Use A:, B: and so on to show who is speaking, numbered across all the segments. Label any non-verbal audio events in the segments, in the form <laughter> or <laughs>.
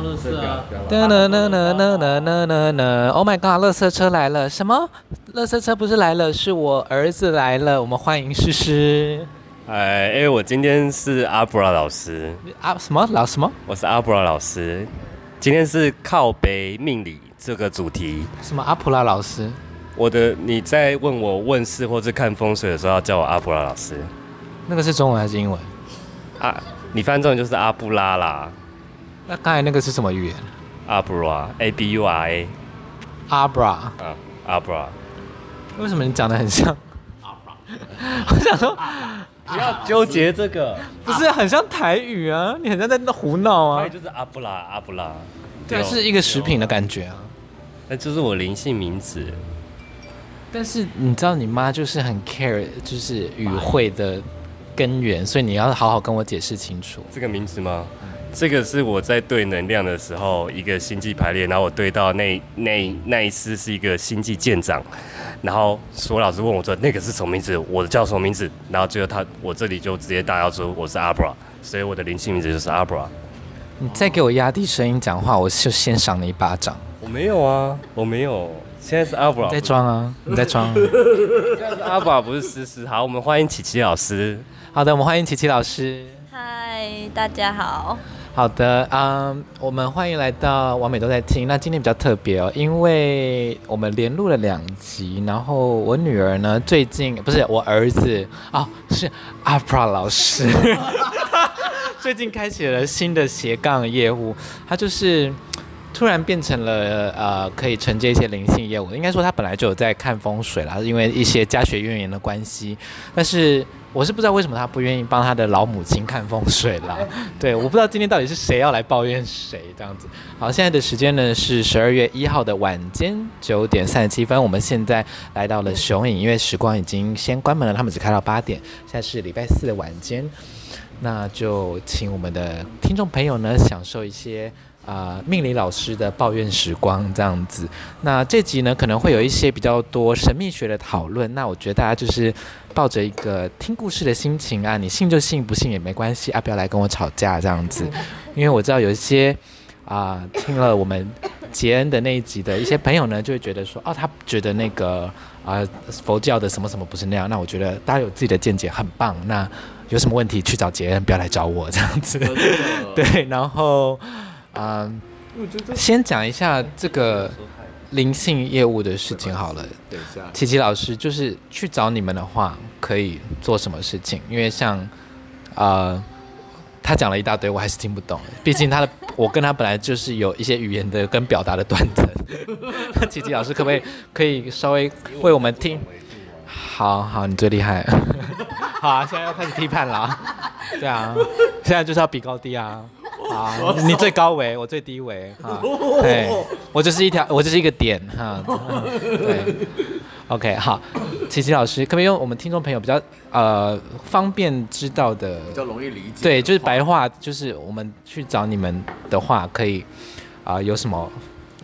A: 乐色啊！噔噔噔噔噔噔噔噔！Oh my god！乐色车来了！什么？乐色车不是来了，是我儿子来了。我们欢迎诗诗。
B: 哎，因为我今天是阿布拉老师。
A: 阿什么老什么？
B: 我是阿布拉老师。今天是靠北命理这个主题。
A: 什么阿普拉老师？
B: 我的你在问我问事或者看风水的时候，要叫我阿布拉老师。
A: 那个是中文还是英文？
B: 啊，你翻中文就是阿布拉啦。
A: 那刚才那个是什么语言？
B: 阿布拉，A B U R A。
A: 阿布拉。
B: 啊，阿布拉。
A: 为什么你长得很像？阿布拉。我想说，
B: 不要纠结这个，
A: 不是很像台语啊？你很像在那胡闹啊？
B: 就是阿布拉，阿布拉。
A: 对，是一个食品的感觉啊。
B: 那就是我灵性名字。
A: 但是你知道，你妈就是很 care，就是语汇的根源，所以你要好好跟我解释清楚。
B: 这个名字吗？这个是我在对能量的时候一个星际排列，然后我对到那那那一丝是一个星际舰长，然后所老师问我说那个是什么名字，我的叫什么名字，然后最后他我这里就直接大叫说我是阿布拉，所以我的灵性名字就是阿布拉。
A: 你再给我压低声音讲话，我就先赏你一巴掌。
B: 我没有啊，我没有，现在是阿布拉。
A: 在装啊，你在装啊。<laughs>
B: 现在是阿布拉不是思思。好，我们欢迎琪琪老师。
A: 好的，我们欢迎琪琪老师。
C: 嗨，大家好。
A: 好的，嗯，我们欢迎来到完美都在听。那今天比较特别哦，因为我们连录了两集，然后我女儿呢，最近不是我儿子哦，是阿普老师，<laughs> 最近开启了新的斜杠业务，他就是突然变成了呃，可以承接一些灵性业务。应该说他本来就有在看风水啦，因为一些家学渊源的关系，但是。我是不知道为什么他不愿意帮他的老母亲看风水啦。<laughs> 对，我不知道今天到底是谁要来抱怨谁这样子。好，现在的时间呢是十二月一号的晚间九点三十七分，我们现在来到了雄影，因为时光已经先关门了，他们只开到八点。现在是礼拜四的晚间，那就请我们的听众朋友呢享受一些。啊、呃，命理老师的抱怨时光这样子。那这集呢，可能会有一些比较多神秘学的讨论。那我觉得大家就是抱着一个听故事的心情啊，你信就信，不信也没关系啊，不要来跟我吵架这样子。因为我知道有一些啊、呃，听了我们杰恩的那一集的一些朋友呢，就会觉得说，哦，他觉得那个啊、呃、佛教的什么什么不是那样。那我觉得大家有自己的见解，很棒。那有什么问题去找杰恩，不要来找我这样子。<laughs> <laughs> 对，然后。啊、uh，先讲一下这个灵性业务的事情好了。等一下，琪琪老师就是去找你们的话，可以做什么事情？因为像，啊、uh，他讲了一大堆，我还是听不懂。毕竟他的，我跟他本来就是有一些语言的跟表达的断层。那琪琪老师可不可以可以稍微为我们听？好好，你最厉害。<laughs> 好啊，现在要开始批判了。对啊，现在就是要比高低啊。啊，<laughs> 你最高维，我最低维，哈，对，我就是一条，我就是一个点，哈，对，OK，好，琪琪老师，可不可以用我们听众朋友比较呃方便知道的，
D: 比较容易理解，
A: 对，就是白话，就是我们去找你们的话，可以啊、呃，有什么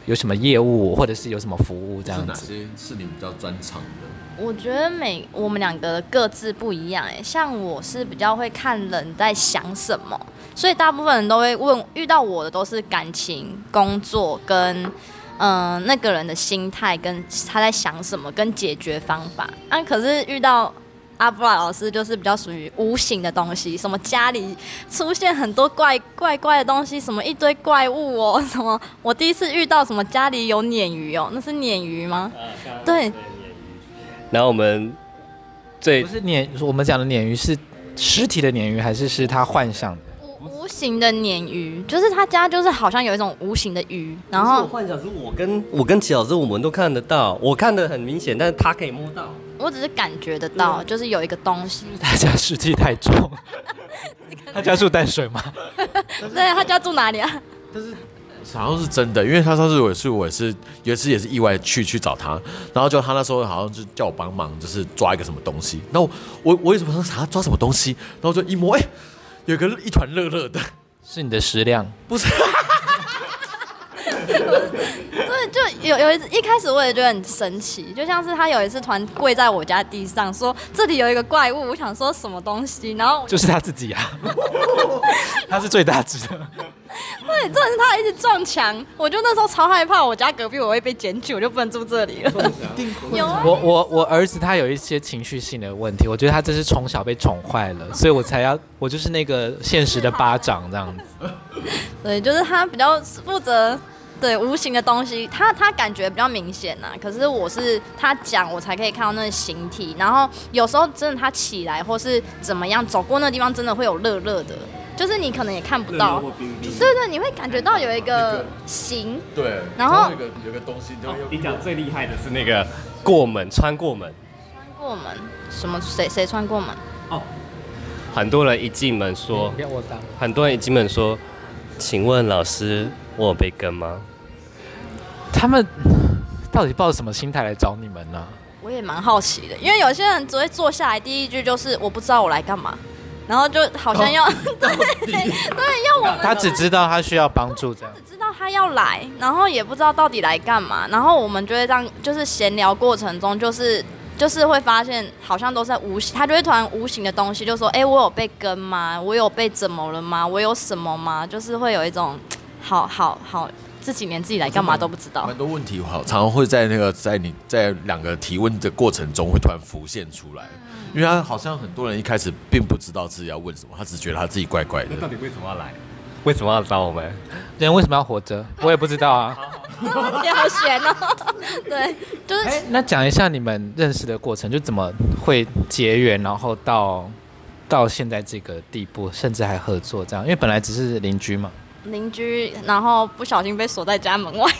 A: 有什么业务，或者是有什么服务这样子？哪
D: 些是你比较专长的？
C: 我觉得每我们两个各自不一样，哎，像我是比较会看人在想什么。所以大部分人都会问，遇到我的都是感情、工作跟，嗯、呃，那个人的心态跟他在想什么，跟解决方法。啊，可是遇到阿布拉老师，就是比较属于无形的东西，什么家里出现很多怪怪怪的东西，什么一堆怪物哦，<laughs> 什么我第一次遇到什么家里有鲶鱼哦，那是鲶鱼吗？啊、对。
B: 然后我们最
A: 不是鲶，我们讲的鲶鱼是实体的鲶鱼，还是是他幻想的？
C: 无形的鲶鱼，就是他家就是好像有一种无形的鱼，然后
B: 幻想是我跟我跟齐老师我们都看得到，我看得很明显，但是他可以摸到，
C: 我只是感觉得到，就是有一个东西。<laughs>
A: 他家湿气太重，<laughs> 他家住淡水吗？<laughs>
C: 对，他家住哪里啊？
D: 但是好像是真的，因为他上次我也是我也是有一次也是意外去去找他，然后就他那时候好像就叫我帮忙，就是抓一个什么东西，然后我我为什么说啥抓什么东西，然后就一摸，哎、欸。有个一团热热的，
A: 是你的食量？
D: 不是。
C: 对，就有有一次，一开始我也觉得很神奇，就像是他有一次团跪在我家地上，说这里有一个怪物，我想说什么东西，然后 <laughs>
A: 就是他自己啊，<laughs> 他是最大只的。
C: 对，真的是他一直撞墙，我就那时候超害怕，我家隔壁我会被检举，我就不能住这里了。有啊，
A: 我我我儿子他有一些情绪性的问题，我觉得他这是从小被宠坏了，所以我才要我就是那个现实的巴掌这样子。<laughs>
C: 对，就是他比较负责。对无形的东西，他他感觉比较明显呐、啊。可是我是他讲，我才可以看到那个形体。然后有时候真的他起来或是怎么样，走过那地方真的会有热热的，就是你可能也看不到。冰冰对对，你会感觉到有一个形。
D: 对。
C: 然后
D: 有个有个东西就、哦，
B: 你讲最厉害的是那个过门穿过门。
C: 穿过门？什么？谁谁穿过门？哦。
B: 很多人一进门说，很多人一进门说，请问老师。我有被跟吗？
A: 他们 <sighs> 到底抱着什么心态来找你们呢？
C: 我也蛮好奇的，因为有些人只会坐下来，第一句就是我不知道我来干嘛，然后就好像要、哦、<laughs> 对对要我们。
A: 他只知道他需要帮助，这样。
C: 只知道他要来，然后也不知道到底来干嘛，然后我们就会这样，就是闲聊过程中，就是就是会发现好像都在无形，他就会突然无形的东西就说：“哎，我有被跟吗？我有被怎么了吗？我有什么吗？”就是会有一种。好好好，这几年自己来干嘛都不知道。
D: 很多问题，好，常常会在那个在你在两个提问的过程中会突然浮现出来，因为他好像很多人一开始并不知道自己要问什么，他只觉得他自己怪怪的。
B: 那到底为什么要来？为什么要找我们？
A: 人为什么要活着？<laughs> 我也不知道啊。
C: 也好悬哦。对，就是。
A: 欸，那讲一下你们认识的过程，就怎么会结缘，然后到到现在这个地步，甚至还合作这样，因为本来只是邻居嘛。
C: 邻居，然后不小心被锁在家门外。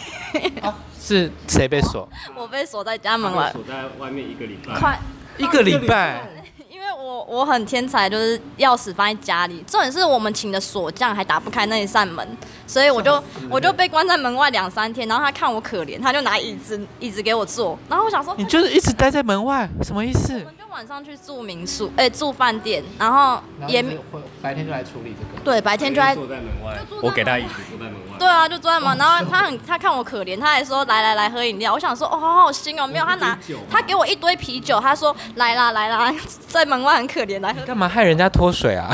A: 哦、<laughs> 是谁被锁？
C: 我被锁在家门外，
B: 锁在外面一个礼拜。
C: 快
A: 一个礼拜。
C: 因为我我很天才，就是钥匙放在家里。重点是我们请的锁匠还打不开那一扇门，所以我就我就被关在门外两三天。然后他看我可怜，他就拿椅子椅子给我坐。然后我想说，
A: 你就是一直待在门外，什么意思？
C: 我们就晚上去住民宿，哎、欸，住饭店，然后也
A: 会白天就来处理这个。
C: 对，白天就来
B: 坐在门外，我给他椅子坐在门外。
C: 对啊，就坐在门，然后他很他看我可怜，他还说来来来喝饮料。我想说哦，好好心哦，没有他拿他给我一堆啤酒，他说来啦来啦，<laughs> 在门外很可怜来喝。
A: 干嘛害人家脱水啊？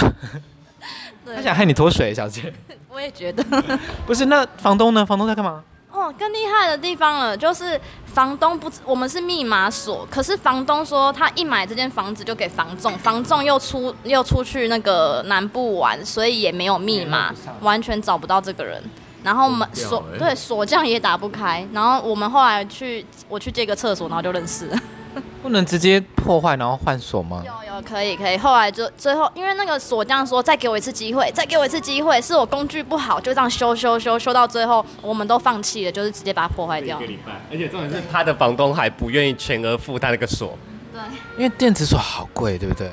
A: 他想害你脱水，小姐。<laughs>
C: 我也觉得。<laughs>
A: 不是，那房东呢？房东在干嘛？
C: 哦，更厉害的地方了，就是房东不，我们是密码锁，可是房东说他一买这间房子就给房仲，房仲又出又出去那个南部玩，所以也没有密码，完全找不到这个人。然后门锁对锁匠也打不开，然后我们后来去我去借个厕所，然后就认识了。<laughs>
A: 不能直接破坏然后换锁吗？
C: 有有可以可以，后来就最后因为那个锁匠说再给我一次机会，再给我一次机会，是我工具不好，就这样修修修修到最后我们都放弃了，就是直接把它破坏掉。
B: 一个礼拜，而且重点是他的房东还不愿意全额付他那个锁。
C: 对，
A: 因为电子锁好贵，对不对？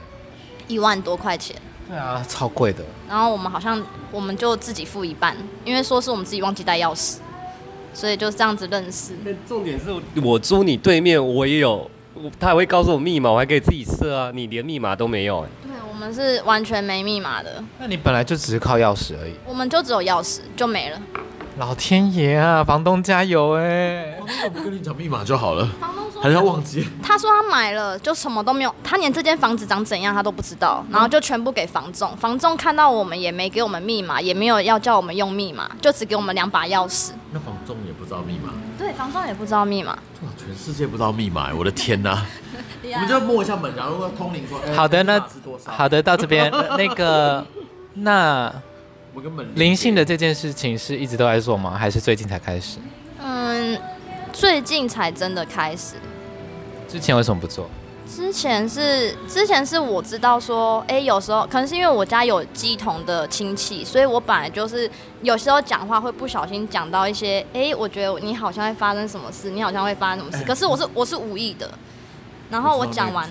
C: 一万多块钱。
A: 对啊，超贵的。
C: 然后我们好像我们就自己付一半，因为说是我们自己忘记带钥匙，所以就这样子认识。
B: 重点是我租你对面，我也有。他还会告诉我密码，我还可以自己设啊。你连密码都没有哎。
C: 对，我们是完全没密码的。
A: 那你本来就只是靠钥匙而已。
C: 我们就只有钥匙就没了。
A: 老天爷啊，房东加油哎！
D: 我不跟你讲密码就好了。房东说还是要忘记。
C: 他说他买了就什么都没有，他连这间房子长怎样他都不知道，然后就全部给房仲。房仲看到我们也没给我们密码，也没有要叫我们用密码，就只给我们两把钥匙。
D: 那房仲也不知道密码。
C: 对，房东也不知道密码。
D: 全世界不知道密码，我的天哪！<laughs> 我们就摸一下门，然后通灵说。
A: 好的，那好的，到这边 <laughs> 那个那灵性的这件事情是一直都在做吗？还是最近才开始？
C: 嗯，最近才真的开始。
A: 之前为什么不做？
C: 之前是之前是我知道说，哎，有时候可能是因为我家有鸡同的亲戚，所以我本来就是有时候讲话会不小心讲到一些，哎，我觉得你好像会发生什么事，你好像会发生什么事，可是我是我是无意的。然后我讲完，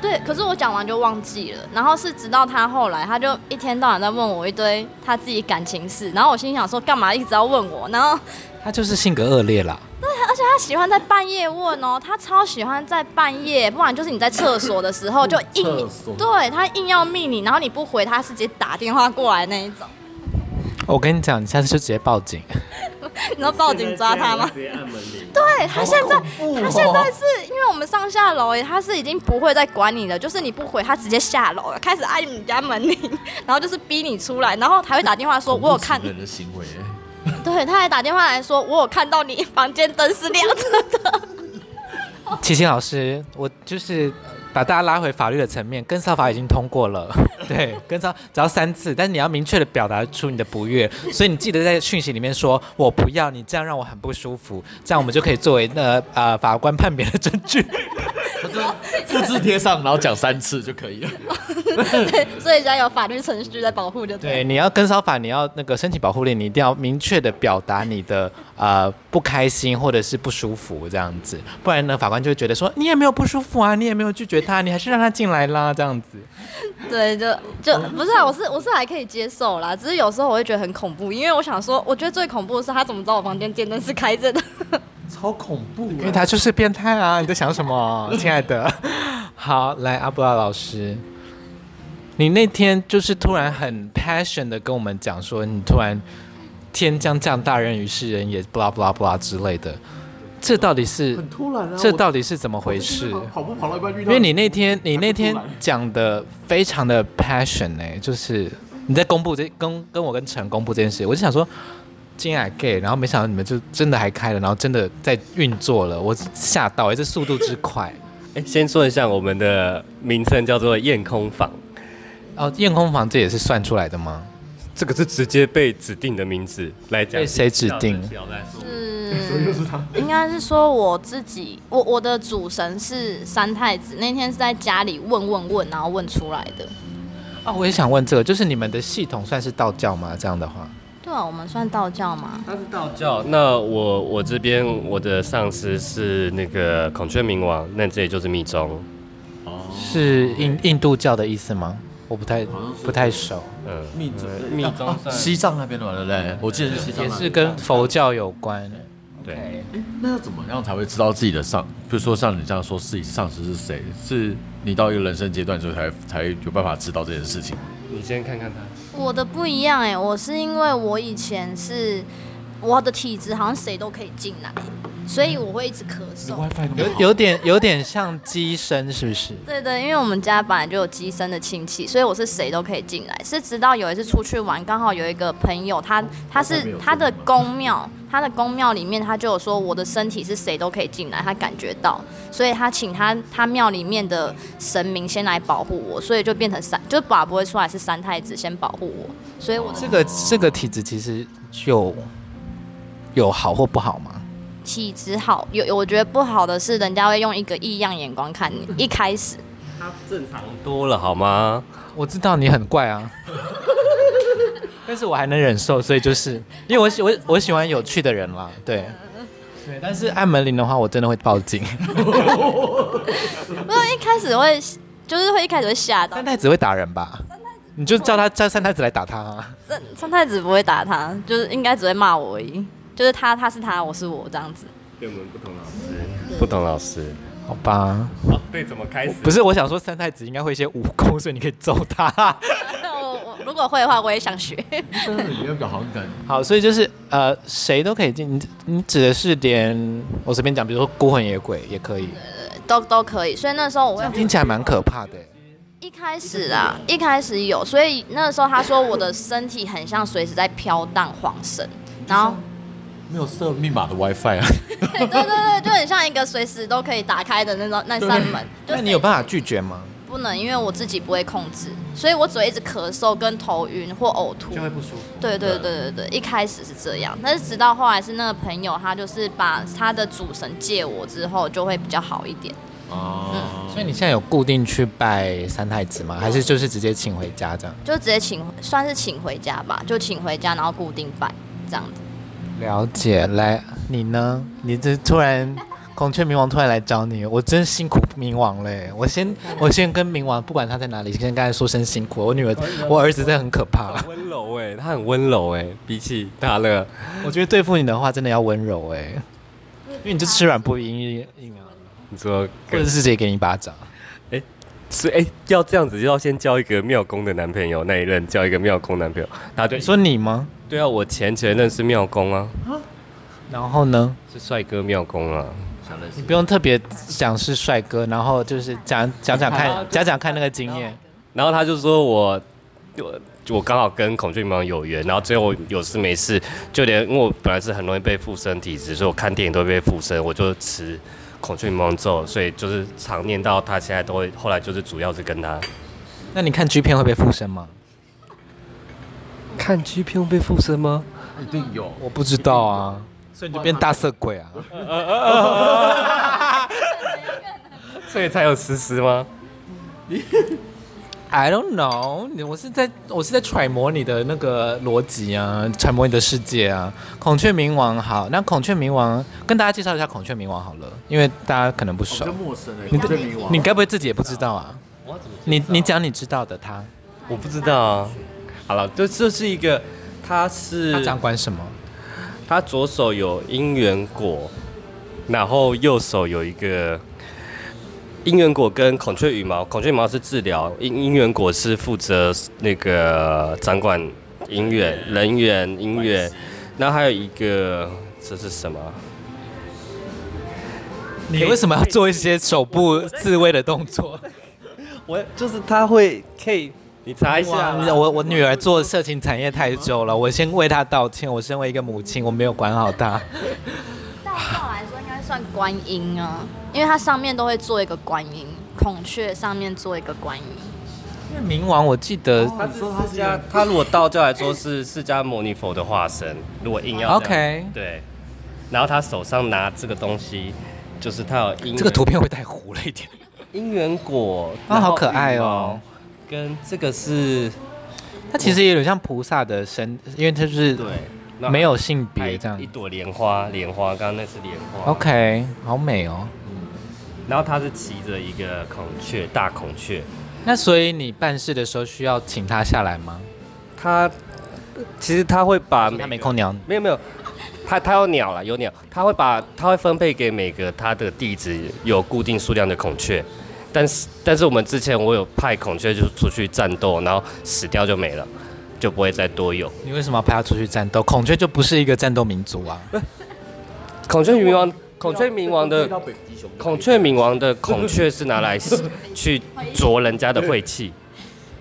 C: 对，可是我讲完就忘记了。然后是直到他后来，他就一天到晚在问我一堆他自己感情事。然后我心想说，干嘛一直要问我？然后
A: 他就是性格恶劣啦。
C: 对，而且他喜欢在半夜问哦，他超喜欢在半夜，不然就是你在厕所的时候就硬，对，他硬要密你，然后你不回，他是直接打电话过来那一种。
A: 我跟你讲，你下次就直接报警。<laughs>
C: 你知道报警抓他吗？
B: 直接按门铃。
C: 对他现在，
D: 哦
C: 他现在是因为我们上下楼，他是已经不会再管你了，就是你不回，他直接下楼了，开始按你家门铃，然后就是逼你出来，然后还会打电话说，我有看，
D: 人的行为。
C: 对，他还打电话来说，我有看到你房间灯是亮着的。<laughs>
A: 琪琪老师，我就是把大家拉回法律的层面，跟骚法已经通过了，<laughs> 对，跟骚只要三次，但是你要明确的表达出你的不悦，所以你记得在讯息里面说我不要你这样让我很不舒服，这样我们就可以作为那、呃法官判别的证据。<laughs>
D: 复制贴上，然后讲三次就可以了。<laughs>
C: 对，所以只要有法律程序在保护，就
A: 对，你要跟骚法，你要那个申请保护令，你一定要明确的表达你的呃不开心或者是不舒服这样子，不然呢，法官就会觉得说你也没有不舒服啊，你也没有拒绝他，你还是让他进来啦这样子。
C: 对，就就不是啊，我是我是还可以接受啦，只是有时候我会觉得很恐怖，因为我想说，我觉得最恐怖的是他怎么知道我房间电灯是开着的。
D: 超恐怖、啊，
A: 因为他就是变态啊！你在想什么，<laughs> 亲爱的？好，来阿布拉老师，你那天就是突然很 passion 的跟我们讲说，你突然天将降大任于世人也，blah blah blah 之类的，这到底是
D: 很突然啊！
A: 这到底是怎么回事？
D: 跑步跑到一半遇到，
A: 因为你那天你那天讲的非常的 passion 哎、欸，就是你在公布这跟跟我跟陈公布这件事，我就想说。今天 gay，然后没想到你们就真的还开了，然后真的在运作了，我吓到哎，这速度之快！<laughs>
B: 哎，先说一下我们的名称叫做验空房。
A: 哦，验空房这也是算出来的吗？
B: 这个是直接被指定的名字来讲。
A: 被谁指定？
C: 是，应该是说我自己，我我的主神是三太子，那天是在家里问问问，然后问出来的。
A: 啊、哦，我也想问这个，就是你们的系统算是道教吗？这样的话？
C: 对啊，我们算道教吗？
B: 他是道教。那我我这边我的上司是那个孔雀明王，那这里就是密宗。
A: 哦，是印印度教的意思吗？我不太不太熟。
B: 嗯，
A: 密宗
B: 密宗
D: 西藏那边的嘛，对不对？我记得是西藏，
A: 也是跟佛教有关。
B: 对。
D: 那要怎么样才会知道自己的上？比如说像你这样说，自己上司是谁？是你到一个人生阶段之后才才有办法知道这件事情？
B: 你先看看他。
C: 我的不一样哎、我是因为我以前是我的体质好像谁都可以进来，所以我会一直咳嗽。
A: 有有点有点像鸡声，是不是？
C: 对对，因为我们家本来就有鸡声的亲戚，所以我是谁都可以进来。是直到有一次出去玩，刚好有一个朋友，他他是他的宫庙，他的宫庙里面他就有说我的身体是谁都可以进来，他感觉到，所以他请他他庙里面的神明先来保护我，所以就变成三，就是把不会出来是三太子先保护我，所以我
A: 这个这个体质其实就有好或不好吗？
C: 体质好有，我觉得不好的是人家会用一个异样眼光看你，一开始 <laughs>
B: 他正常多了好吗？
A: 我知道你很怪啊。<laughs> 但是我还能忍受，所以就是因为我喜我我喜欢有趣的人啦，对，对。但是按门铃的话，我真的会报警。<laughs>
C: 不是一开始会，就是会一开始会吓到。
A: 三太子会打人吧？你就叫他叫三太子来打他啊。
C: 三三太子不会打他，就是应该只会骂我而已。就是他他是他，我是我这样子。
B: 对我们不同老师，不同老师，
A: 好吧。
B: 哦，对，怎么开始？
A: 不是，我想说三太子应该会一些武功，所以你可以揍他。<laughs>
C: 我如果会的话，我也想学。
D: 真的，你有个好梗。
A: 好，所以就是呃，谁都可以进。你你指的是连我随便讲，比如说孤魂野鬼也可以，
C: 都都可以。所以那时候我会
A: 听起来蛮可怕的。
C: 一开始啊，一开始有，所以那时候他说我的身体很像随时在飘荡晃神，然后
D: 没有设密码的 WiFi 啊。<laughs>
C: 对对对，就很像一个随时都可以打开的那种那扇门。
A: 那你有办法拒绝吗？
C: 不能，因为我自己不会控制，所以我只会一直咳嗽、跟头晕或呕吐，
A: 就会不舒服。
C: 对对对对对，一开始是这样，但是直到后来是那个朋友，他就是把他的主神借我之后，就会比较好一点。
A: 哦、嗯，所以你现在有固定去拜三太子吗？还是就是直接请回家这样？
C: 就直接请，算是请回家吧，就请回家，然后固定拜这样子。
A: 了解，来，你呢？你这突然。孔雀冥王突然来找你，我真辛苦冥王嘞！我先我先跟冥王，不管他在哪里，先跟他说声辛苦。我女儿，我儿子真的很可怕。
B: 温柔哎，他很温柔哎，比起大乐，
A: 我觉得对付你的话，真的要温柔哎，因为你就吃软不硬硬啊。
B: 你说，
A: 或者是直接给你一巴掌？
B: 哎，是哎，要这样子就要先交一个妙公的男朋友，那一任交一个妙公男朋友。答对，
A: 说你吗？
B: 对啊，我前前任是妙公啊。
A: 然后呢？
B: 是帅哥妙公啊。
A: 你不用特别讲是帅哥，然后就是讲讲讲看，<laughs> 讲讲看那个经验。
B: 然后他就说我，我我刚好跟孔雀明王有缘，然后最后有事没事，就连因为我本来是很容易被附身体质，所以我看电影都会被附身，我就持孔雀明王咒，所以就是常念到他现在都会，后来就是主要是跟他。
A: 那你看 G 片会被附身吗？
B: 看 G 片会被附身吗？
D: 一定有，
A: 我不知道啊。所以你就变大色鬼啊？<laughs>
B: 所以才有思思吗 <laughs>
A: ？I don't know，我是在我是在揣摩你的那个逻辑啊，揣摩你的世界啊。孔雀明王好，那孔雀明王跟大家介绍一下孔雀明王好了，因为大家可能不熟。
D: 陌生的孔雀明王，
A: 你该不会自己也不知道啊？你你讲你知道的他，
B: 我不知道啊。好了，就这是一个，他是
A: 他掌管什么？
B: 他左手有姻缘果，然后右手有一个姻缘果跟孔雀羽毛。孔雀羽毛是治疗，姻姻缘果是负责那个掌管姻缘、人缘、姻缘。然后还有一个，这是什么？
A: 你为什么要做一些手部自慰的动作？<laughs>
B: 我就是他会可以。你查一下，
A: 我我女儿做色情产业太久了，我先为她道歉。我身为一个母亲，我没有管好她。
C: 道歉来说应该算观音啊，因为它上面都会做一个观音，孔雀上面做一个观音。
A: 因为冥王，我记得
B: 他是释迦，他如果道教来说是释迦牟尼佛的化身，如果硬要
A: OK
B: 对，然后他手上拿这个东西，就是他有。
A: 这个图片会太糊了一点。
B: 姻缘果，
A: 啊，好可爱哦。
B: 跟这个是，
A: 它其实也有点像菩萨的身，因为它就是对，没有性别这样。
B: 一朵莲花，莲花，刚刚那是莲花。
A: OK，好美哦。
B: 嗯，然后他是骑着一个孔雀，大孔雀。
A: 那所以你办事的时候需要请他下来吗？
B: 他其实他会把，
A: 他没空鸟，
B: 没有没有，他他有鸟了，有鸟，他会把他会分配给每个他的弟子有固定数量的孔雀。但是，但是我们之前我有派孔雀就出去战斗，然后死掉就没了，就不会再多有。
A: 你为什么要派他出去战斗？孔雀就不是一个战斗民族啊！
B: 孔雀冥王，<laughs> 孔雀冥王的孔雀冥王的孔雀是拿来去啄人家的晦气。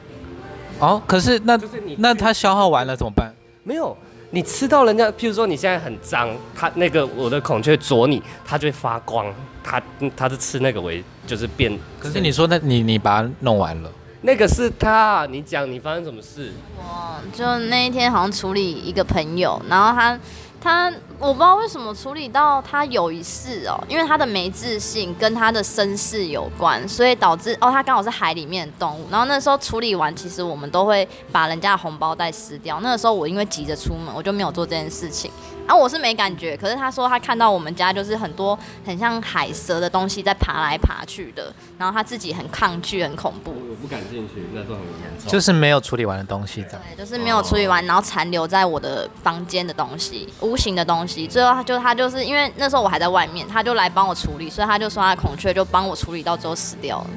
B: <laughs>
A: 哦，可是那那它消耗完了怎么办？
B: 没有，你吃到人家，譬如说你现在很脏，它那个我的孔雀啄你，它就会发光。它它是吃那个为就是变，
A: 可是你说那你你把它弄完了，
B: 那个是他，你讲你发生什么事？
C: 我就那一天好像处理一个朋友，然后他。他我不知道为什么处理到他有一世哦，因为他的没自信跟他的身世有关，所以导致哦，他刚好是海里面的动物。然后那时候处理完，其实我们都会把人家的红包袋撕掉。那个时候我因为急着出门，我就没有做这件事情。然后我是没感觉，可是他说他看到我们家就是很多很像海蛇的东西在爬来爬去的，然后他自己很抗拒，很恐怖。
B: 我不敢进去，那时候很严重。
A: 就是没有处理完的东西，
C: 对，就是没有处理完，然后残留在我的房间的东西。无形的东西，最后他就他就是因为那时候我还在外面，他就来帮我处理，所以他就说他的孔雀就帮我处理到最后死掉了。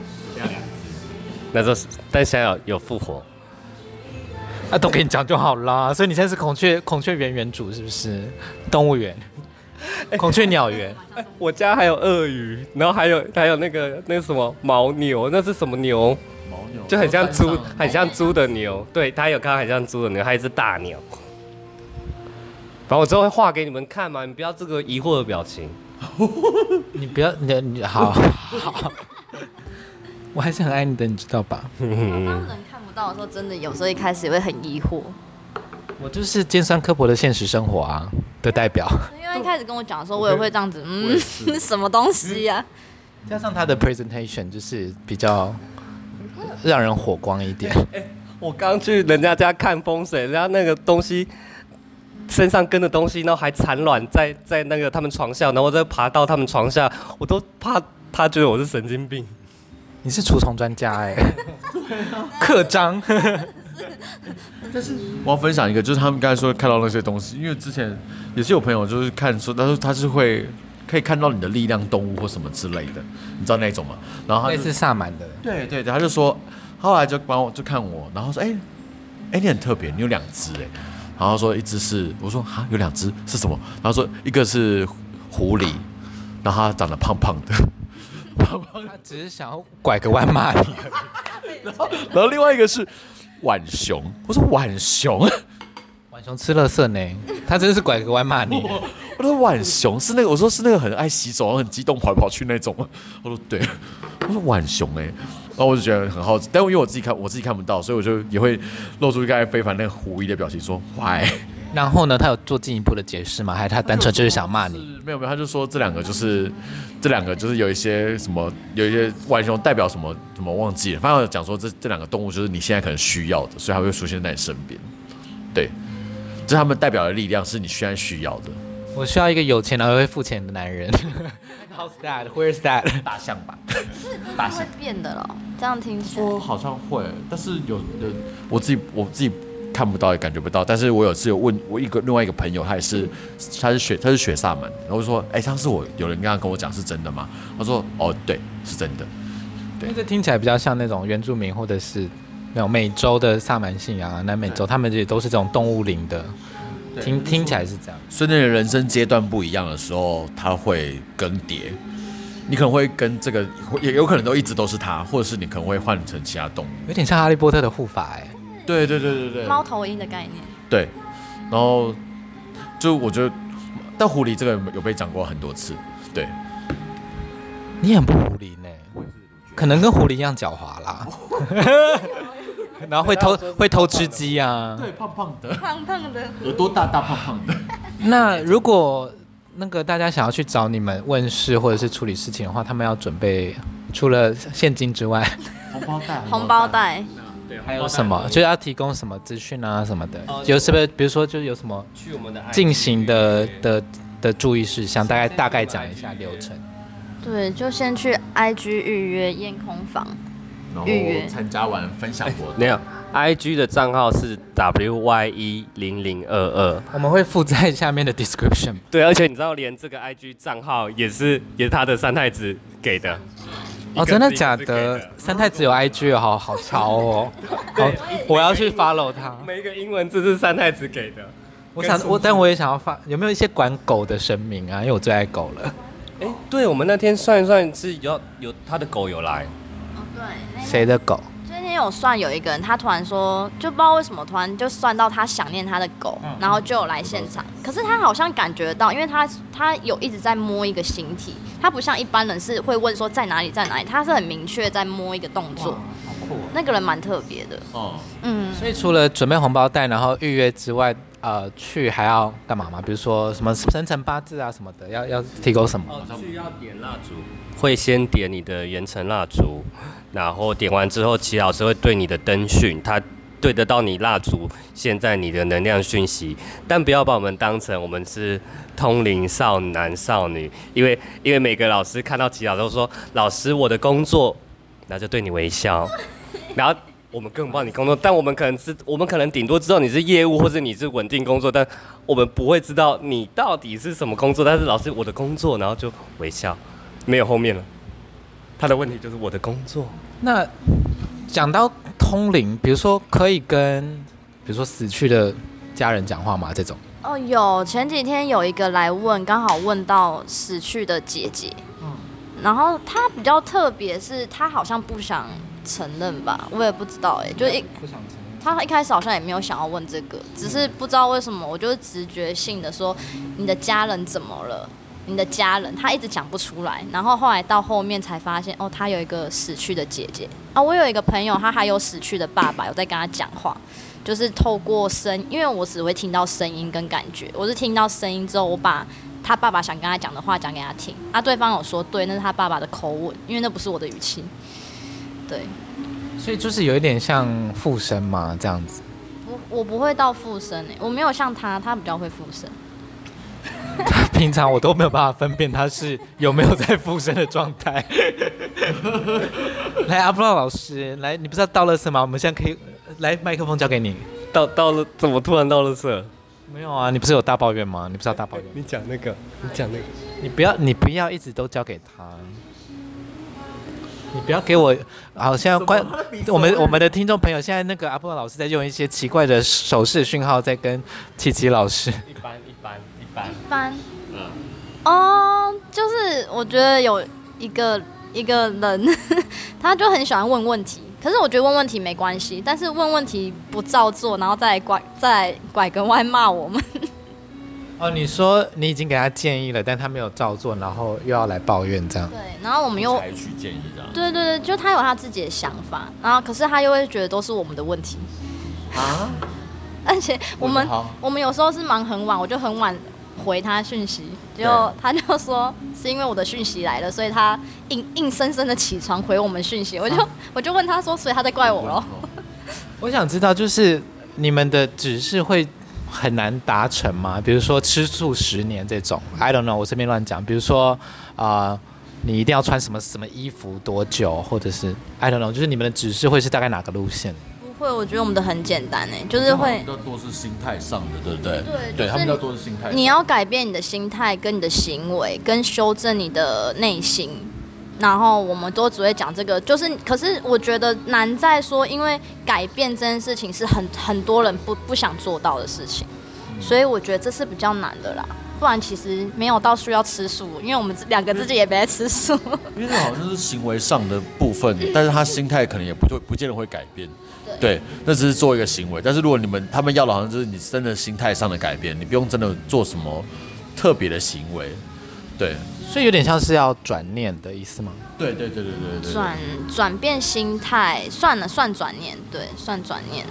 B: 那时候，但现在有有复活，
A: 啊，都给你讲就好啦。所以你现在是孔雀孔雀园园主是不是？动物园，<laughs> 孔雀鸟园。
B: 我家还有鳄鱼，然后还有还有那个那个什么牦牛，那是什么牛？牦牛就很像猪，很像猪的牛。对，他有看到很像猪的牛，还有一只大鸟。反正我之后会画给你们看嘛，你不要这个疑惑的表情。<laughs>
A: 你不要，你你好好，<laughs> 我还是很爱你的，你知道吧？
C: 当人看不到的时候，真的有时候一开始也会很疑惑。
A: 我就是尖酸刻薄的现实生活啊的代表。
C: 因为一开始跟我讲的时候，我也会这样子，嗯，<laughs> 什么东西呀、啊？
A: 加上他的 presentation 就是比较让人火光一点。
B: 欸、我刚去人家家看风水，人家那个东西。身上跟的东西，然后还产卵在在那个他们床下，然后再爬到他们床下，我都怕他觉得我是神经病。
A: 你是除虫专家哎，刻章。
D: 但是我要分享一个，就是他们刚才说看到那些东西，因为之前也是有朋友就是看说，他说他是会可以看到你的力量动物或什么之类的，你知道那种吗？然后他
A: 类似萨满的。
D: 对对对，他就说后来就帮我就看我，然后说哎哎、欸欸、你很特别，你有两只哎。然后说一只是，我说哈有两只是什么？然后说一个是狐狸，<laughs> 然后它长得胖胖的，
A: 胖胖的，他只是想要拐个弯骂你。
D: 然后然后另外一个是浣熊，我说浣熊，<laughs>
A: 浣熊吃垃圾呢，他真的是拐个弯骂你。<laughs>
D: 我说浣熊是那个，我说是那个很爱洗手，然后很激动跑来跑去那种。我说对，我说浣熊哎，然后我就觉得很好奇，但因为我自己看我自己看不到，所以我就也会露出刚才非凡那个狐疑的表情，说 why？<laughs>
A: 然后呢，他有做进一步的解释吗？还是他单纯就是想骂你？
D: 没有没有，他就说这两个就是这两个就是有一些什么，有一些浣熊代表什么什么忘记了，反正讲说这这两个动物就是你现在可能需要的，所以它会出现在你身边。对，这他们代表的力量是你现在需要的。
A: 我需要一个有钱然后会付钱的男人。<laughs> How's that? Where's that?
D: 大象吧。
C: 大象会变的了，这样听起来。
D: 说好像会，但是有的我自己我自己看不到也感觉不到。但是我有次有问我一个另外一个朋友，他也是他是学他是学萨满，然后我说哎，上次我有人刚刚跟我讲是真的吗？他说哦对，是真的。
A: 对，因为这听起来比较像那种原住民或者是那种美洲的萨满信仰啊，南美洲他们也都是这种动物灵的。听听起来是这样，
D: 所以那个人生阶段不一样的时候，它会更迭。你可能会跟这个，也有可能都一直都是它，或者是你可能会换成其他动物，
A: 有点像哈利波特的护法哎。
D: 对对对对对，
C: 猫头鹰的概念。
D: 对，然后就我觉得，但狐狸这个有被讲过很多次。对，
A: 你很不狐狸呢，可能跟狐狸一样狡猾啦。<laughs> 然后会偷会偷吃鸡啊，
D: 对，胖胖的，
C: 胖胖的，
D: 耳朵大大胖胖的。<laughs>
A: 那如果那个大家想要去找你们问事或者是处理事情的话，他们要准备除了现金之外，
D: 红包袋，<laughs>
C: 红包袋，
A: 对，还有什么？就是要提供什么资讯啊什么的？有是不是？比如说，就是有什么去我们的进行的的的注意事项，大概大概讲一下流程。
C: 对，就先去 IG 预约验空房。
D: 预约参加完分享活动，没有
B: ，IG 的账号是 WYE 零零二二，
A: 我们会附在下面的 description。
B: 对，而且你知道，连这个 IG 账号也是也是他的三太子给的。
A: 哦，真的假的？三太子有 IG 哦，好好潮哦。好，我要去 follow 他。
B: 每一个英文字是三太子给的。
A: 我想我，但我也想要发，有没有一些管狗的声明啊？因为我最爱狗了。
B: 哎，对，我们那天算一算是有有他的狗有来。
C: 对，
A: 谁的狗？
C: 今天有算有一个人，他突然说，就不知道为什么突然就算到他想念他的狗，嗯、然后就有来现场。可是他好像感觉到，因为他他有一直在摸一个形体，他不像一般人是会问说在哪里在哪里，他是很明确在摸一个动作。好酷、哦！那个人蛮特别的。哦，嗯。所以
A: 除了准备红包袋，然后预约之外，呃，去还要干嘛吗？比如说什么生辰八字啊什么的，要要提供什么？
B: 哦，去要点蜡烛，会先点你的盐橙蜡烛。然后点完之后，齐老师会对你的灯讯，他对得到你蜡烛现在你的能量讯息，但不要把我们当成我们是通灵少男少女，因为 <laughs> 因为每个老师看到齐老师都说，老师我的工作，然后就对你微笑，然后我们根本不知道你工作，但我们可能是我们可能顶多知道你是业务或者你是稳定工作，但我们不会知道你到底是什么工作，但是老师我的工作，然后就微笑，没有后面了。他的问题就是我的工作。
A: 那讲到通灵，比如说可以跟，比如说死去的家人讲话吗？这种？
C: 哦，有。前几天有一个来问，刚好问到死去的姐姐。嗯。然后他比较特别，是他好像不想承认吧？我也不知道哎、欸，就一不想承认。他一开始好像也没有想要问这个，只是不知道为什么，我就是直觉性的说，你的家人怎么了？你的家人，他一直讲不出来，然后后来到后面才发现，哦，他有一个死去的姐姐啊。我有一个朋友，他还有死去的爸爸，有在跟他讲话，就是透过声，因为我只会听到声音跟感觉，我是听到声音之后，我把他爸爸想跟他讲的话讲给他听，啊，对方有说对，那是他爸爸的口吻，因为那不是我的语气，对，
A: 所以就是有一点像附身嘛，这样子。
C: 我我不会到附身诶，我没有像他，他比较会附身。
A: 平常我都没有办法分辨他是有没有在附身的状态。<laughs> 来，阿布拉老师，来，你不是要倒垃圾吗？我们现在可以来，麦克风交给你。
B: 倒倒了，怎么突然倒垃圾？
A: 没有啊，你不是有大抱怨吗？你不是要大抱怨？
B: 你讲那个，你讲那个，
A: 你不要，你不要一直都交给他。你不要给我，好像关我们我们的听众朋友，现在那个阿波老师在用一些奇怪的手势讯号，在跟琪琪老师。
B: 一般一般一般
C: 一般。
B: 嗯。
C: 哦，就是我觉得有一个一个人，<laughs> 他就很喜欢问问题，可是我觉得问问题没关系，但是问问题不照做，然后再拐再拐个弯骂我们。
A: 哦，你说你已经给他建议了，但他没有照做，然后又要来抱怨这样。
C: 对，然后我们又
D: 采取建议这样。
C: 对对对，就他有他自己的想法，然后可是他又会觉得都是我们的问题。啊？<laughs> 而且我们我们有时候是忙很晚，我就很晚回他讯息，就他就说是因为我的讯息来了，所以他硬硬生生的起床回我们讯息，我就、啊、我就问他说，所以他在怪我喽。<laughs>
A: 我想知道，就是你们的指示会。很难达成吗？比如说吃素十年这种，I don't know，我随便乱讲。比如说啊、呃，你一定要穿什么什么衣服多久，或者是 I don't know，就是你们的指示会是大概哪个路线？
C: 不会，我觉得我们的很简单诶，就是会
D: 比较多是心态上的，对不对？
C: 对，
D: 对他们比较多是心态。
C: 你要改变你的心态，跟你的行为，跟修正你的内心。然后我们都只会讲这个，就是可是我觉得难在说，因为改变这件事情是很很多人不不想做到的事情，所以我觉得这是比较难的啦。不然其实没有到需要吃素，因为我们两个自己也没在吃素。<laughs>
D: 因为这好像是行为上的部分，但是他心态可能也不会不见得会改变。对，那只是做一个行为。但是如果你们他们要的好像就是你真的心态上的改变，你不用真的做什么特别的行为，对。
A: 所以有点像是要转念的意思吗？
D: 对对对对对对。
C: 转转变心态，算了，算转念，对，算转念。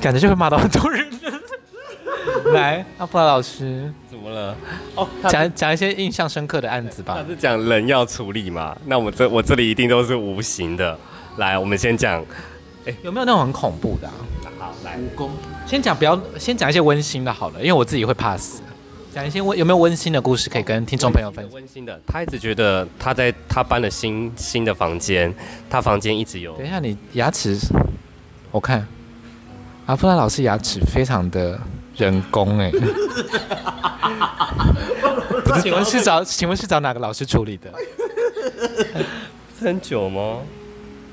A: 感觉就会骂到很多人。<laughs> 来，阿布拉老师，
B: 怎么了？
A: 哦，讲讲一些印象深刻的案子吧。
B: 他是讲人要处理嘛？那我这我这里一定都是无形的。来，我们先讲，
A: 哎，有没有那种很恐怖的啊？
B: 好，来，
A: 蜈蚣。先讲不要，先讲一些温馨的好了，因为我自己会怕死。讲一些温有没有温馨的故事可以跟听众朋友分享？
B: 温馨的，他一直觉得他在他搬了新新的房间，他房间一直有。
A: 等一下，你牙齿，我看阿布拉老师牙齿非常的人工哎。请问是找请问是找哪个老师处理的？
B: 很久吗？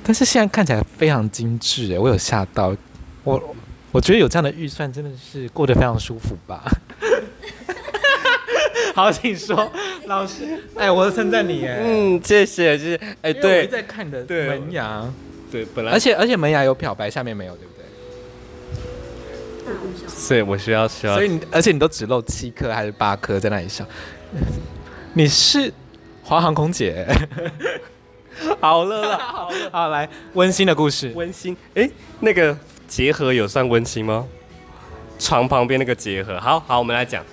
A: 但是现在看起来非常精致哎，我有吓到。我我觉得有这样的预算，真的是过得非常舒服吧。好，请说，<laughs> 老师。哎，我称赞你哎。嗯，
B: 谢谢，谢谢。哎，对。
A: 我在看你的门牙。
B: 对，本来。
A: 而且而且门牙有漂白，下面没有，对不对？
B: 所以我需要需要。
A: 所以你，而且你都只露七颗还是八颗在那里笑？<laughs> 你是华航空姐。<laughs>
B: 好了啦，好了，
A: 好来，温馨的故事。
B: 温馨。哎，那个结合有算温馨吗？床旁边那个结合。好好，我们来讲。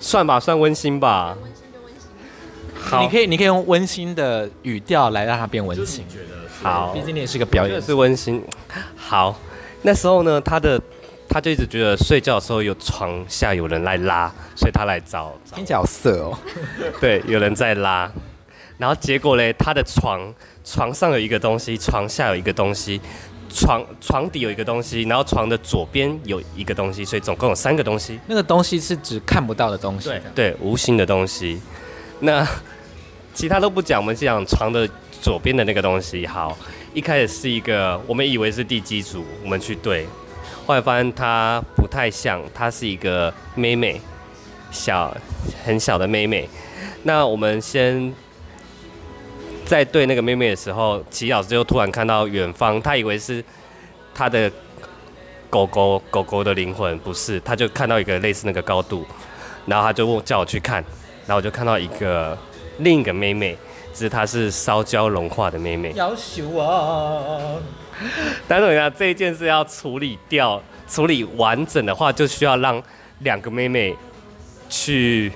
B: 算吧，算温馨吧。温馨就温馨。好，
A: 你可以，你可以用温馨的语调来让它变温馨。
B: 好，
A: 毕竟你也是个表演，
B: 是温馨。好，那时候呢，他的他就一直觉得睡觉的时候有床下有人来拉，所以他来找。
A: 听角色哦。
B: 对，有人在拉，然后结果嘞，他的床床上有一个东西，床下有一个东西。床床底有一个东西，然后床的左边有一个东西，所以总共有三个东西。
A: 那个东西是指看不到的东西。
B: 对对，无形的东西。那其他都不讲，我们讲床的左边的那个东西。好，一开始是一个，我们以为是地基组，我们去对，后来发现它不太像，它是一个妹妹，小很小的妹妹。那我们先。在对那个妹妹的时候，齐老师就突然看到远方，他以为是他的狗狗狗狗的灵魂，不是，他就看到一个类似那个高度，然后他就问叫我去看，然后我就看到一个另一个妹妹，只是她是烧焦融化的妹妹。
A: 要修啊！
B: 但是呢，这一件事要处理掉、处理完整的话，就需要让两个妹妹去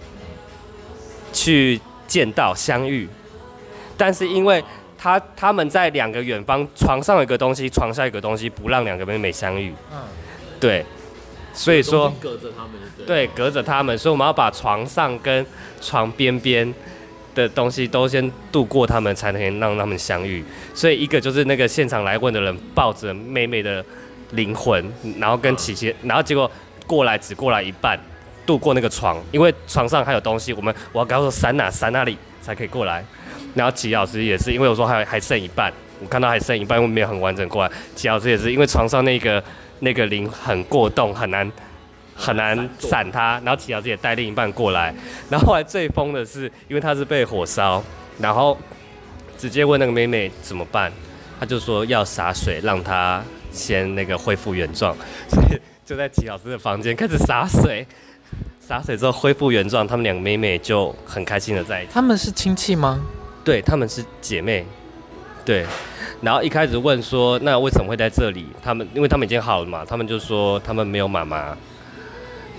B: 去见到相遇。但是因为他他们在两个远方，床上有一个东西，床下有一个东西，不让两个妹妹相遇。嗯，对，所以说
D: 隔着他们，
B: 对，隔着他们，所以我们要把床上跟床边边的东西都先度过他们，才能让他们相遇。所以一个就是那个现场来问的人抱着妹妹的灵魂，然后跟琪琪，然后结果过来只过来一半，度过那个床，因为床上还有东西，我们我要告诉闪哪闪哪里才可以过来。然后齐老师也是，因为我说还还剩一半，我看到还剩一半，我没有很完整过来。齐老师也是，因为床上那个那个铃很过动，很难很难闪他。然后齐老师也带另一半过来。然后后来最疯的是，因为他是被火烧，然后直接问那个妹妹怎么办，他就说要洒水让他先那个恢复原状，<laughs> 所以就在齐老师的房间开始洒水。洒水之后恢复原状，他们两个妹妹就很开心的在一起。
A: 他们是亲戚吗？
B: 对，他们是姐妹。对，然后一开始问说，那为什么会在这里？他们因为他们已经好了嘛，他们就说他们没有妈妈。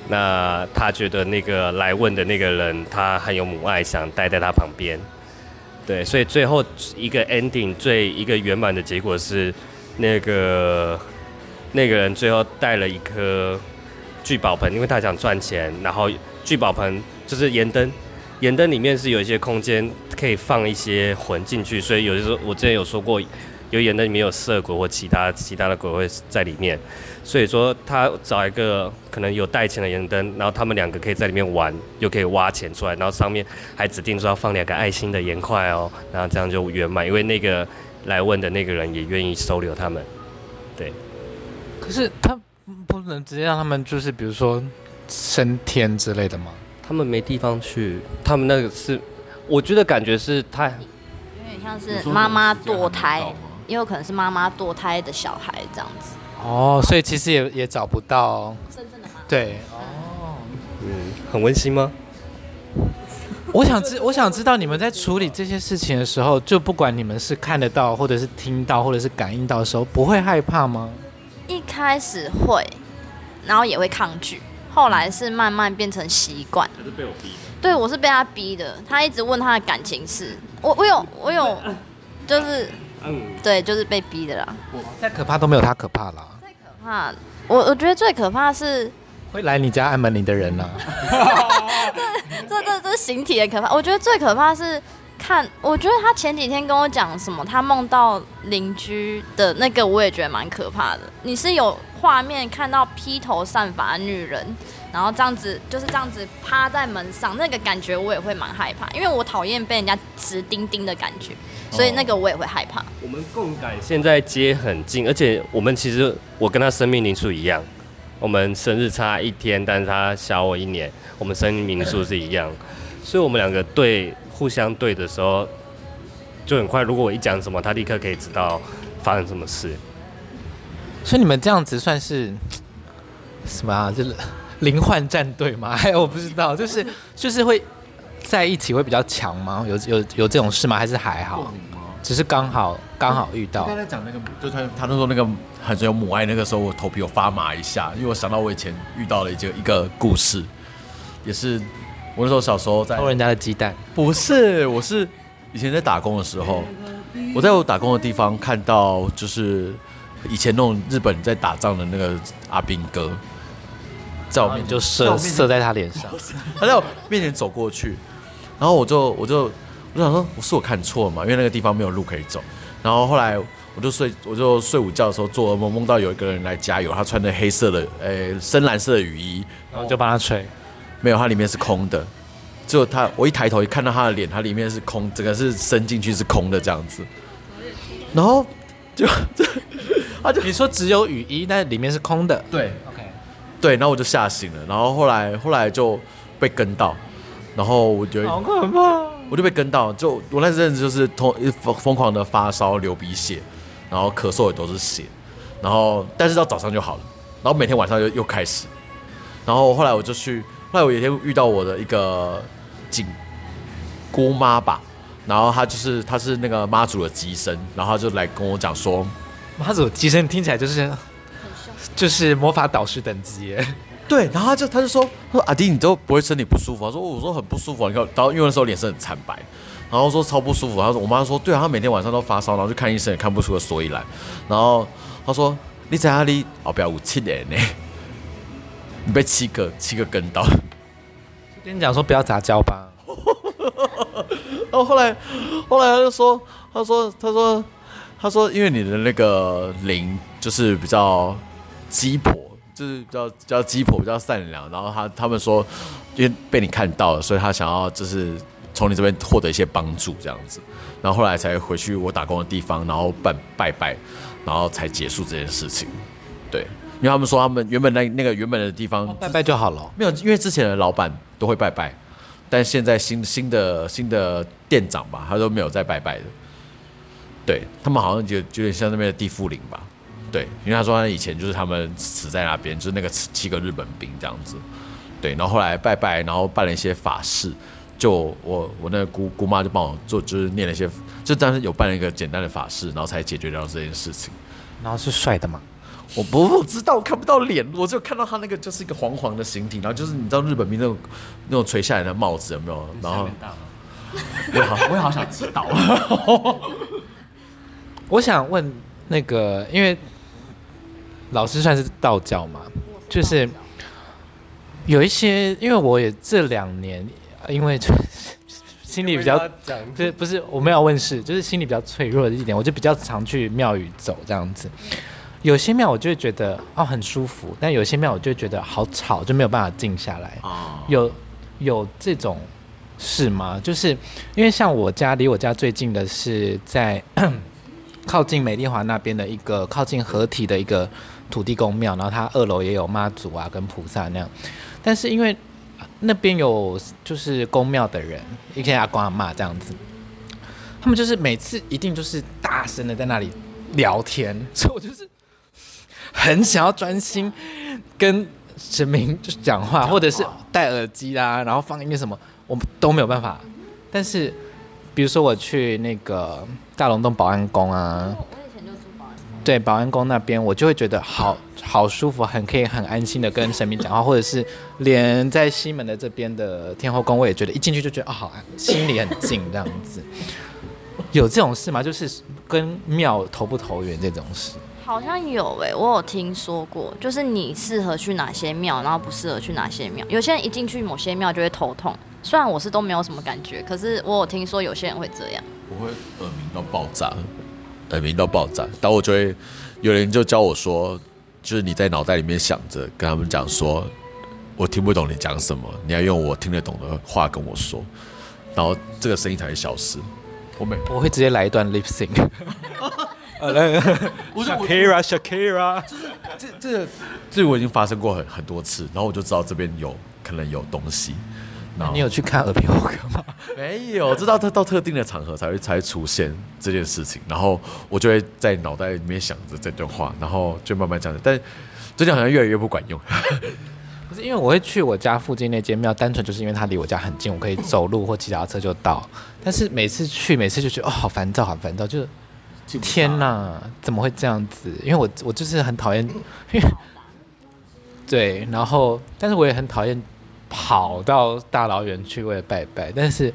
B: 那他觉得那个来问的那个人，他很有母爱，想待在他旁边。对，所以最后一个 ending 最一个圆满的结果是，那个那个人最后带了一颗。聚宝盆，因为他想赚钱，然后聚宝盆就是盐灯，盐灯里面是有一些空间可以放一些魂进去，所以有的时候我之前有说过，有盐灯里面有色鬼或其他其他的鬼会在里面，所以说他找一个可能有带钱的盐灯，然后他们两个可以在里面玩，又可以挖钱出来，然后上面还指定说要放两个爱心的盐块哦，然后这样就圆满，因为那个来问的那个人也愿意收留他们，对。
A: 可是他。不能直接让他们就是比如说升天之类的吗？
B: 他们没地方去，他们那个是，我觉得感觉是太有
C: 点像是妈妈堕胎，也有可能是妈妈堕胎的小孩这样子。
A: 哦，所以其实也也找不到真正的妈妈。对，哦，
B: 嗯，很温馨吗？<laughs>
A: 我想知，我想知道你们在处理这些事情的时候，就不管你们是看得到，或者是听到，或者是感应到的时候，不会害怕吗？
C: 一开始会，然后也会抗拒，后来是慢慢变成习惯。
B: 他是被我逼的。
C: 对，我是被他逼的。他一直问他的感情事，我我有我有，就是，嗯，对，就是被逼的啦。
A: 再可怕都没有他可怕啦。
C: 最可怕，我我觉得最可怕是
A: 会来你家按门铃的人呢、啊。<laughs>
C: 这这这这形体也可怕。我觉得最可怕是。看，我觉得他前几天跟我讲什么，他梦到邻居的那个，我也觉得蛮可怕的。你是有画面看到披头散发的女人，然后这样子就是这样子趴在门上，那个感觉我也会蛮害怕，因为我讨厌被人家直盯盯的感觉，所以那个我也会害怕。哦，
B: 我们共感现在街很近，而且我们其实我跟他生命灵数一样，我们生日差一天，但是他小我一年，我们生命灵数是一样，所以我们两个对。互相对的时候就很快。如果我一讲什么，他立刻可以知道发生什么事。
A: 所以你们这样子算是什么啊？就是灵幻战队吗？还有我不知道，就是就是会在一起会比较强吗？有有有这种事吗？还是还好？只是刚好刚好遇到。
D: 刚才讲那个，就他他那时候那个很有母爱，那个时候我头皮有发麻一下，因为我想到我以前遇到了一个一个故事，也是。我那时候小时候在偷
A: 人家的鸡蛋，
D: 不是，我是以前在打工的时候，我在我打工的地方看到，就是以前那种日本在打仗的那个阿兵哥，在我面前
A: 就射射在他脸上，<laughs>
D: 他在我面前走过去，然后我就我就我就想说，我是我看错了嘛，因为那个地方没有路可以走，然后后来我就睡我就睡午觉的时候做噩梦，梦到有一个人来加油，他穿着黑色的诶、欸、深蓝色的雨衣，
A: 然后就帮他吹。
D: 没有，它里面是空的，只有他。我一抬头一看到他的脸，他里面是空，整个是伸进去是空的这样子。然后就这，他就
A: 你说只有雨衣，但里面是空的。
D: 对，OK，对。然后我就吓醒了，然后后来后来就被跟到，然后我觉得
A: 好可怕，
D: 我就被跟到，就我那阵子就是疯疯狂的发烧、流鼻血，然后咳嗽也都是血，然后但是到早上就好了，然后每天晚上又又开始，然后后来我就去。后来我有一天遇到我的一个警姑妈吧，然后她就是她是那个妈祖的乩身，然后她就来跟我讲说，
A: 妈祖乩身听起来就是就是魔法导师等级耶。
D: 对，然后他就他就说说阿弟你都不会身体不舒服，他说我说很不舒服，你看，然后因为那时候脸色很惨白，然后说超不舒服，他说我妈说对啊，她每天晚上都发烧，然后去看医生也看不出个所以然，然后他说你在哪里？哦，不要武器的呢。你被七个七个跟到，
A: 跟你讲说不要杂交吧。<laughs>
D: 然后后来后来他就说，他说他说他说，因为你的那个灵就是比较鸡婆，就是比较比较鸡婆，比较善良。然后他他们说，因为被你看到了，所以他想要就是从你这边获得一些帮助这样子，然后后来才回去我打工的地方，然后拜拜拜，然后才结束这件事情。对，因为他们说他们原本那那个原本的地方
A: 拜拜就好了，
D: 没有，因为之前的老板都会拜拜，但现在新新的新的店长吧，他都没有再拜拜的。对，他们好像就有点像那边的地缚灵吧。对，因为他说他以前就是他们死在那边，就是那个七个日本兵这样子。对，然后后来拜拜，然后办了一些法事，就我我那个姑姑妈就帮我做，就是念了一些，就当时有办了一个简单的法事，然后才解决掉这件事情。
A: 然后是帅的吗？
D: 我不我知道，我看不到脸，我就看到他那个就是一个黄黄的形体，然后就是你知道日本兵那种那种垂下来的帽子有没有？然后我也好，我也好想知道。
A: 我想问那个，因为老师算是道教嘛，就是有一些，因为我也这两年，因为 <laughs> 心里比较，就是不是我没有问事，就是心里比较脆弱的一点，我就比较常去庙宇走这样子。有些庙我就会觉得哦很舒服，但有些庙我就会觉得好吵，就没有办法静下来。有有这种事吗？就是因为像我家离我家最近的是在。<clears throat> 靠近美丽华那边的一个靠近合体的一个土地公庙，然后它二楼也有妈祖啊跟菩萨那样，但是因为那边有就是公庙的人，一些阿公阿嬷这样子，他们就是每次一定就是大声的在那里聊天，<laughs> 所以我就是很想要专心跟神明就是讲话，或者是戴耳机啊，然后放音乐什么，我都没有办法，但是。比如说我去那个大龙洞保安宫啊，
C: 我以前就住保安宫。
A: 对，保安宫那边我就会觉得好好舒服，很可以很安心的跟神明讲话，或者是连在西门的这边的天后宫，我也觉得一进去就觉得啊、哦、好安，心里很静这样子。有这种事吗？就是跟庙投不投缘这种事？
C: 好像有诶、欸，我有听说过，就是你适合去哪些庙，然后不适合去哪些庙。有些人一进去某些庙就会头痛。虽然我是都没有什么感觉，可是我有听说有些人会这样。
D: 我会耳鸣到爆炸，耳鸣到爆炸。然后我就会有人就教我说，就是你在脑袋里面想着跟他们讲说，我听不懂你讲什么，你要用我听得懂的话跟我说，然后这个声音才会消失。我每，
A: 我会直接来一段 lip sync。<laughs> 呃，来，<laughs> Shakira，Shakira，
D: 就是这这这我已经发生过很很多次，然后我就知道这边有可能有东西。
A: 你有去看耳鼻喉科吗？<laughs>
D: 没有，直到他到特定的场合才会才会出现这件事情，然后我就会在脑袋里面想着这段话，然后就慢慢讲。但最近好像越来越不管用。<laughs>
A: 不是因为我会去我家附近那间庙，单纯就是因为它离我家很近，我可以走路或骑脚踏车就到。但是每次去，每次就觉得哦，好烦躁，好烦躁，就是天哪，怎么会这样子？因为我我就是很讨厌，因为 <laughs> 对，然后但是我也很讨厌。跑到大老远去为了拜拜，但是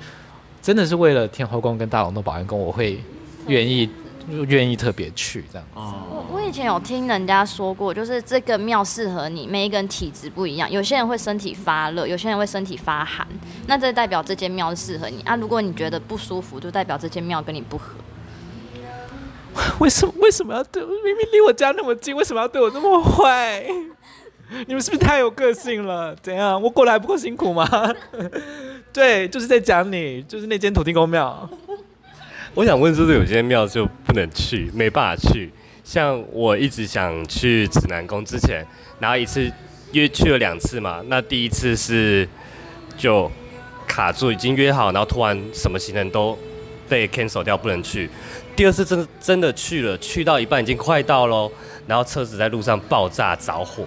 A: 真的是为了天后宫跟大龙峒保安宫，我会愿意愿意特别去这样。
C: 我我以前有听人家说过，就是这个庙适合你，每一个人体质不一样，有些人会身体发热，有些人会身体发寒，那这代表这间庙是适合你啊。如果你觉得不舒服，就代表这间庙跟你不合。<laughs>
A: 为什么为什么要对？明明离我家那么近，为什么要对我这么坏？<laughs> 你们是不是太有个性了？怎样？我过来还不够辛苦吗？<laughs> 对，就是在讲你，就是那间土地公庙。
B: 我想问，是不是有些庙就不能去，没办法去？像我一直想去指南宫，之前然后一次约去了两次嘛。那第一次是就卡住，已经约好，然后突然什么行程都被 cancel 掉，不能去。第二次真的真的去了，去到一半已经快到喽，然后车子在路上爆炸着火。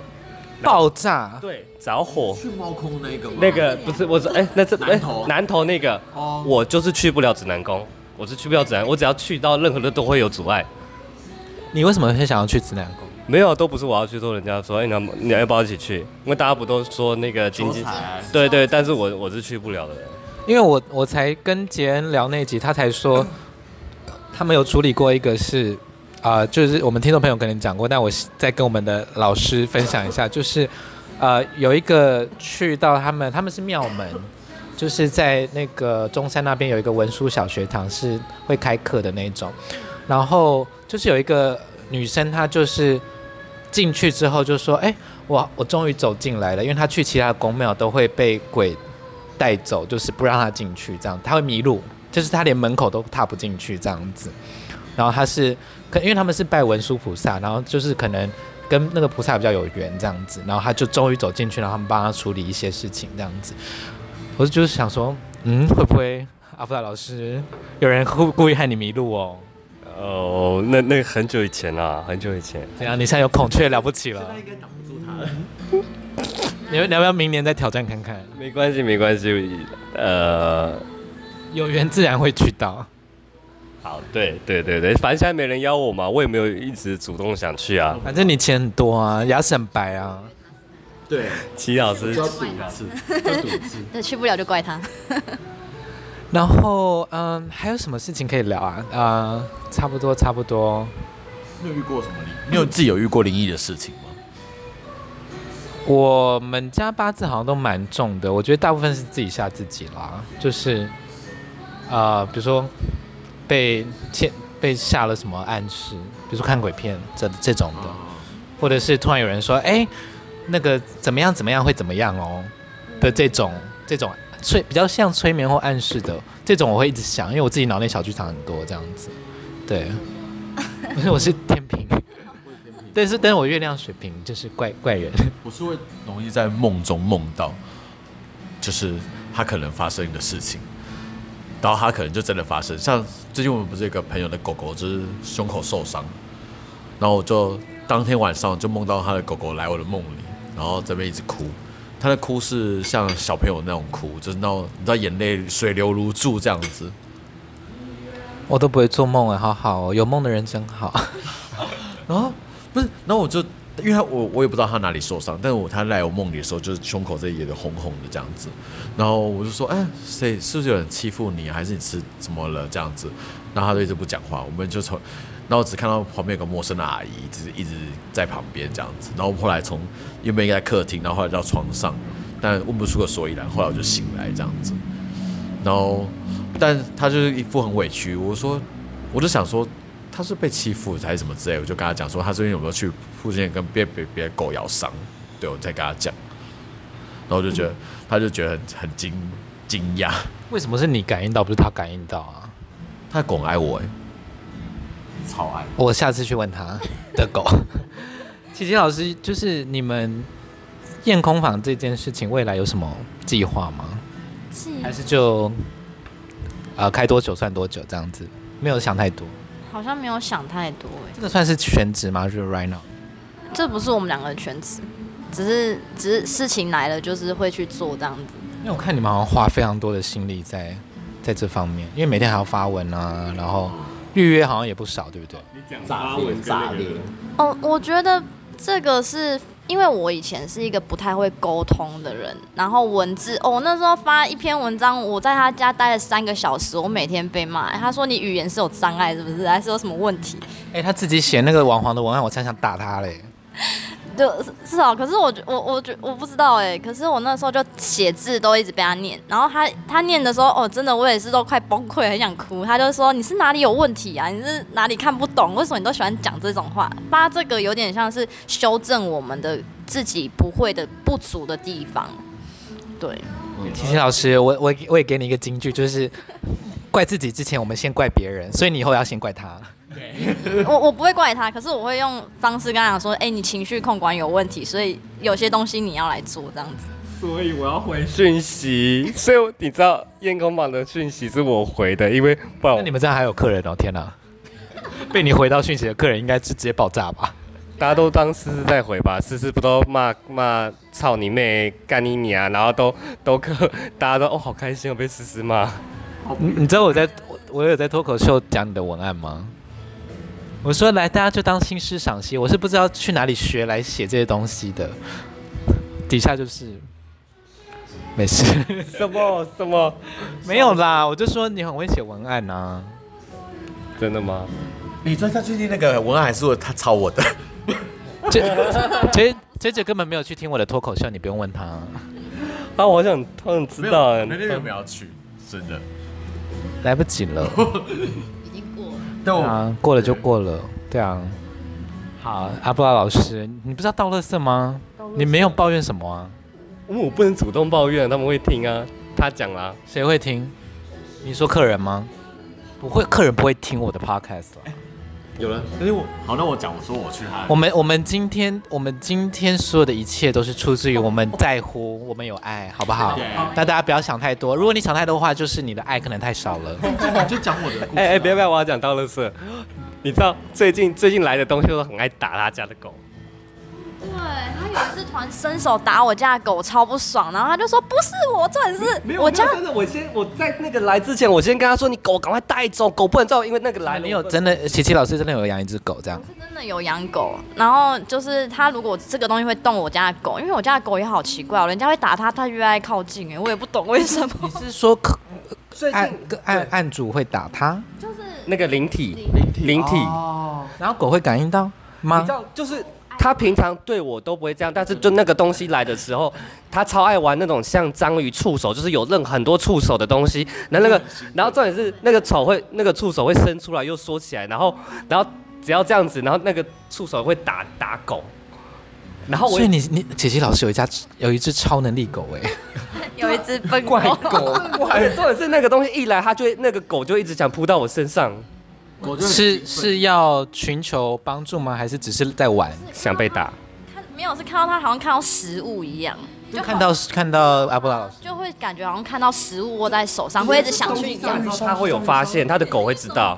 A: 爆炸，
B: 对，着火。
D: 去猫空那个吗？
B: 那个不是，我是哎、欸，那这哎，南投那个，哦，我就是去不了指南宫，我是去不了指南，我只要去到任何的都会有阻碍。
A: 你为什么会想要去指南宫？
B: 没有，都不是我要去，做人家说，哎、欸，你你要不要一起去？因为大家不都说那个经济，对对，但是我我是去不了的人，
A: 因为我我才跟杰恩聊那集，他才说他们有处理过一个是。啊、就是我们听众朋友可能讲过，但我再跟我们的老师分享一下，就是，呃，有一个去到他们，他们是庙门，就是在那个中山那边有一个文殊小学堂，是会开课的那种，然后就是有一个女生，她就是进去之后就说，哎，我我终于走进来了，因为她去其他的宫庙都会被鬼带走，就是不让她进去，这样她会迷路，就是他连门口都踏不进去这样子。然后他是，可因为他们是拜文殊菩萨，然后就是可能跟那个菩萨比较有缘这样子，然后他就终于走进去，然后他们帮他处理一些事情这样子。我就是想说，嗯，会不会阿布达老师有人故故意害你迷路哦？
B: 哦，那那很久以前啊，很久以前。
A: 对啊？你现在有孔雀了不起了？现在应该挡不住他了。你要你要不要明年再挑战看看？
B: 没关系，没关系。呃，
A: 有缘自然会去到。
B: 好，对对对对，反正现在没人邀我嘛，我也没有一直主动想去啊。
A: 反正你钱很多啊，牙齿很白啊。
D: 对，
B: 齐老师
D: 就赌一次，就赌一次。<laughs>
C: 那去不了就怪他。
A: 然后，嗯，还有什么事情可以聊啊？呃，差不多，差不多。
D: 你有遇过什么灵？你有自己有遇过灵异的事情吗？
A: 我们家八字好像都蛮重的，我觉得大部分是自己吓自己啦。就是，呃，比如说被欠被下了什么暗示，比如说看鬼片这这种的，或者是突然有人说，哎，那个怎么样怎么样会怎么样哦的这种这种。催比较像催眠或暗示的这种，我会一直想，因为我自己脑内小剧场很多这样子。对，<laughs> 不是我是天平，但是但是我月亮水瓶就是怪怪人。
D: 我是会容易在梦中梦到，就是他可能发生的事情，然后他可能就真的发生。像最近我们不是有一个朋友的狗狗就是胸口受伤，然后我就当天晚上就梦到他的狗狗来我的梦里，然后这边一直哭。他的哭是像小朋友那种哭，就是那种你知道眼泪水流如注这样子。
A: 我都不会做梦哎，好好哦，有梦的人真好。<laughs>
D: 然后不是，然后我就因为他我我也不知道他哪里受伤，但是我他来我梦里的时候，就是胸口这里也红红的这样子。然后我就说，哎，谁是不是有人欺负你，还是你吃怎么了这样子？然后他就一直不讲话，我们就从。然后只看到旁边有个陌生的阿姨，一直一直在旁边这样子。然后后来从原本应该在客厅，然后后来到床上，但问不出个所以然。后来我就醒来这样子。然后，但他就是一副很委屈。我说，我就想说他是被欺负还是什么之类。我就跟他讲说，他最近有没有去附近跟别别别的狗咬伤？对，我再跟他讲。然后我就觉得，他就觉得很很惊惊讶。
A: 为什么是你感应到，不是他感应到啊？
D: 他的狗爱我哎。超爱！
A: 我下次去问他的狗。<laughs> 琪琪老师，就是你们验空房这件事情，未来有什么计划吗？还是就呃开多久算多久这样子？没有想太多。
C: 好像没有想太多哎。
A: 这个算是全职吗？就是 right now？
C: 这不是我们两个的全职，只是只是事情来了，就是会去做这样子。
A: 因为我看你们好像花非常多的心力在在这方面，因为每天还要发文啊，然后。预约好像也不少，对不对？
D: 炸裂炸裂。
C: 哦，我觉得这个是因为我以前是一个不太会沟通的人，然后文字哦，那时候发一篇文章，我在他家待了三个小时，我每天被骂，他说你语言是有障碍，是不是？还是有什么问题？
A: 哎，他自己写那个网黄的文案，我才想打他嘞。
C: 就是啊，可是我我我觉我不知道哎，可是我那时候就写字都一直被他念，然后他他念的时候哦，真的我也是都快崩溃，很想哭。他就说，你是哪里有问题啊？你是哪里看不懂？为什么你都喜欢讲这种话？发这个有点像是修正我们的自己不会的不足的地方。对，
A: 琪琪老师，我我我也给你一个金句，就是怪自己之前，我们先怪别人，所以你以后要先怪他。
C: 对，我我不会怪他，可是我会用方式跟他讲说，哎、欸，你情绪控管有问题，所以有些东西你要来做这样子。
B: 所以我要回讯息，所以你知道验空榜的讯息是我回的，因为不然
A: 那你们这样还有客人哦，天哪！被你回到讯息的客人应该是直接爆炸吧？
B: 大家都当思思在回吧，思思不都骂骂操你妹干你你啊，然后都都客，大家都哦好开心哦被思思骂。
A: 你你知道我在我我有在脱口秀讲你的文案吗？我说来，大家就当新诗赏析。我是不知道去哪里学来写这些东西的。底下就是没事。<laughs>
B: 什么什么？
A: 没有啦，我就说你很会写文案呐、啊。
B: 真的吗？
D: 你说他最近那个文案还是他抄我的？
A: 这这这这根本没有去听我的脱口秀，你不用问他。
B: 啊，我想他想知道。
D: 那天有没有要去？真的
A: 来不及了。<laughs>
C: 对
A: 啊，过了就过了。对啊，好，阿布拉老师，你不知道倒垃圾吗？你没有抱怨什么啊？
B: 因为我不能主动抱怨，他们会听啊。他讲啦，
A: 谁会听？你说客人吗？不会，客人不会听我的 podcast 了。
D: 有人，可是我好，那我讲，我说我去他。
A: 我们我们今天我们今天所有的一切都是出自于我们在乎，我们有爱，好不好？那大家不要想太多。如果你想太多的话，就是你的爱可能太少了。
D: 就讲我的。
B: 哎哎，别别，我要讲道乐色。你知道最近最近来的东西都很爱打他家的狗。
C: 对，他有一次突然伸手打我家的狗，超不爽。然后他就说：“不是我，这是我家。”
B: 真的，我先我在那个来之前，我先跟他说：“你狗赶快带走，狗不能走，因为那个来。<laughs> ”
A: 没有真的，琪琪老师真的有养一只狗这样？
C: 我是真的有养狗。然后就是他如果这个东西会动我家的狗，因为我家的狗也好奇怪，人家会打它，它越爱靠近。哎，我也不懂为什么。<laughs>
A: 你是说案案案主会打它？
C: 就是
B: 那个灵体，灵体，灵体。
A: 哦。然后狗会感应到
B: 吗？就是。他平常对我都不会这样，但是就那个东西来的时候，他超爱玩那种像章鱼触手，就是有任很多触手的东西。那那个，<laughs> 然后重点是那个手会那个触手会伸出来又缩起来，然后然后只要这样子，然后那个触手会打打狗。然后我
A: 所以你你姐姐老师有一家有一只超能力狗哎，<laughs> <laughs>
C: 有一只笨
B: 怪狗，怪。重点是那个东西一来，它就会那个狗就一直想扑到我身上。
A: 是是要寻求帮助吗？还是只是在玩？
B: 想被打？
C: 看没有，是看到他好像看到食物一样，
A: 就看到看到阿布拉老师，
C: 就会感觉好像看到食物握在手上，会一直想去咬。
B: 他会有发现，他的狗会知道，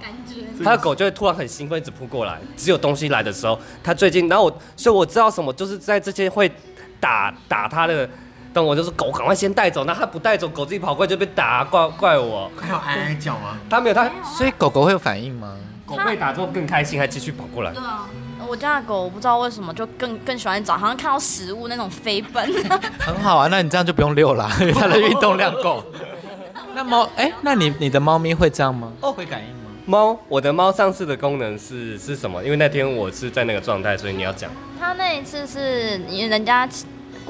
B: 他的狗就会突然很兴奋，一直扑过来。只有东西来的时候，他最近，然后我，所以我知道什么，就是在这些会打打他的。但我就是狗，赶快先带走。那他不带走，狗自己跑过来就被打，怪怪我。
D: 还有哀哀叫吗？
B: 他没有，他
A: 所以狗狗会有反应吗？
B: 狗被打之后更开心，还继续跑过来。
C: 对啊，我家的狗我不知道为什么就更更喜欢找，好像看到食物那种飞奔。<laughs>
A: 很好啊，那你这样就不用遛了，<laughs> 因为它的运动量够。<laughs> 那猫，哎、欸，那你你的猫咪会这样吗？哦，会感应吗？
B: 猫，我的猫上次的功能是是什么？因为那天我是在那个状态，所以你要讲。
C: 它那一次是人家。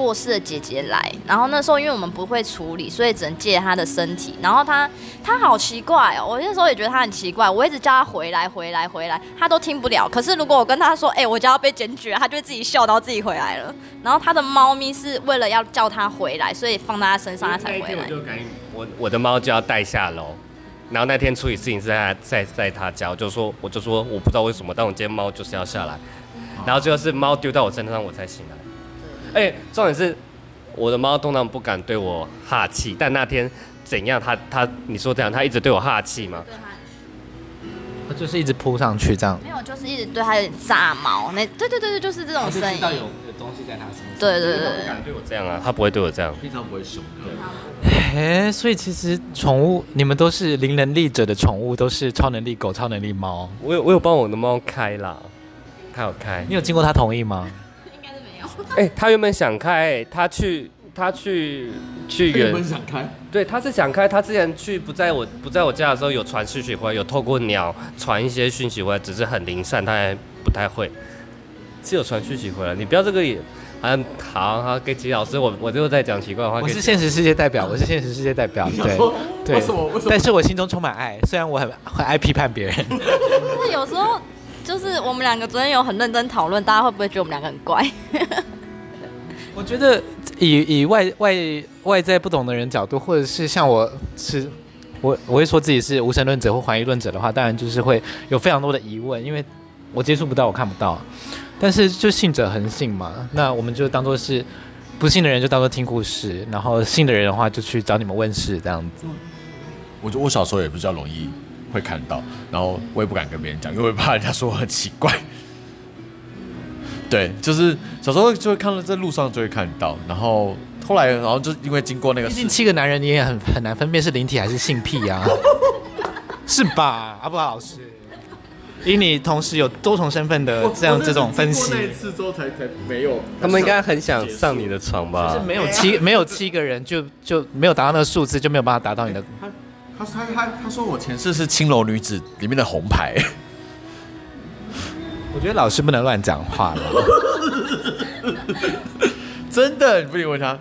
C: 过世的姐姐来，然后那时候因为我们不会处理，所以只能借她的身体。然后她她好奇怪哦，我那时候也觉得她很奇怪。我一直叫她回来回来回来，她都听不了。可是如果我跟她说，哎、我家要被检举了，她就会自己笑，然后自己回来了。然后她的猫咪是为了要叫她回来，所以放在她身上，她才回来。我
B: 我的猫就要带下楼。然后那天处理事情是在在在她家，我就说我就说我不知道为什么，但我今天猫就是要下来。然后最后是猫丢到我身上，我才醒来。哎、欸，重点是我的猫通常不敢对我哈气，但那天怎样？它它，你说这样，它一直对我哈气吗？对，
A: 它就是一直扑上去这样。
C: 没有，就是一直对它有点炸毛。那对对对对，就是这种声音。知道有有东西在它身上。对对对，
B: 不敢对我这样啊，它不会对我这样，
D: 平常不会凶。
A: 哎，所以其实宠物，你们都是零能力者的宠物，都是超能力狗、超能力猫。
B: 我有我有帮我的猫开啦，它有开。
A: 你有经过它同意吗？<laughs>
B: 哎、欸，他原本想开，他去，他去，去远。原
D: 本想开。
B: 对，他是想开。他之前去不在我不在我家的时候，有传讯息回来，有透过鸟传一些讯息回来，只是很零散，他还不太会。是有传讯息回来，你不要这个也，嗯，好好给吉老师，我我就在讲奇怪的话。
A: 我是现实世界代表，我是现实世界代表，对 <laughs> 对。为什么？为什么？但是我心中充满爱，虽然我很很爱批判别人。<laughs>
C: 就是有时候。就是我们两个昨天有很认真讨论，大家会不会觉得我们两个很怪？<laughs>
A: 我觉得以以外外外在不懂的人角度，或者是像我是我我会说自己是无神论者或怀疑论者的话，当然就是会有非常多的疑问，因为我接触不到，我看不到。但是就信者恒信嘛，那我们就当做是不信的人就当做听故事，然后信的人的话就去找你们问事这样子。
D: 我觉得我小时候也比较容易。会看到，然后我也不敢跟别人讲，因为怕人家说我很奇怪。<laughs> 对，就是小时候就会看到，在路上就会看到，然后后来，然后就因为经过那个，毕
A: 竟七个男人你也很很难分辨是灵体还是性癖啊，<laughs> 是吧？阿布拉老师，以你同时有多重身份的这样这种分析，
D: 那一次之后才才没有，
B: 他们应该很想上你的床吧？
A: 就是没有七没有七个人就就没有达到那个数字，就没有办法达到你的。
D: 他他他说我前世是青楼女子里面的红牌，<laughs>
A: 我觉得老师不能乱讲话了，<laughs>
D: 真的，你不能问他，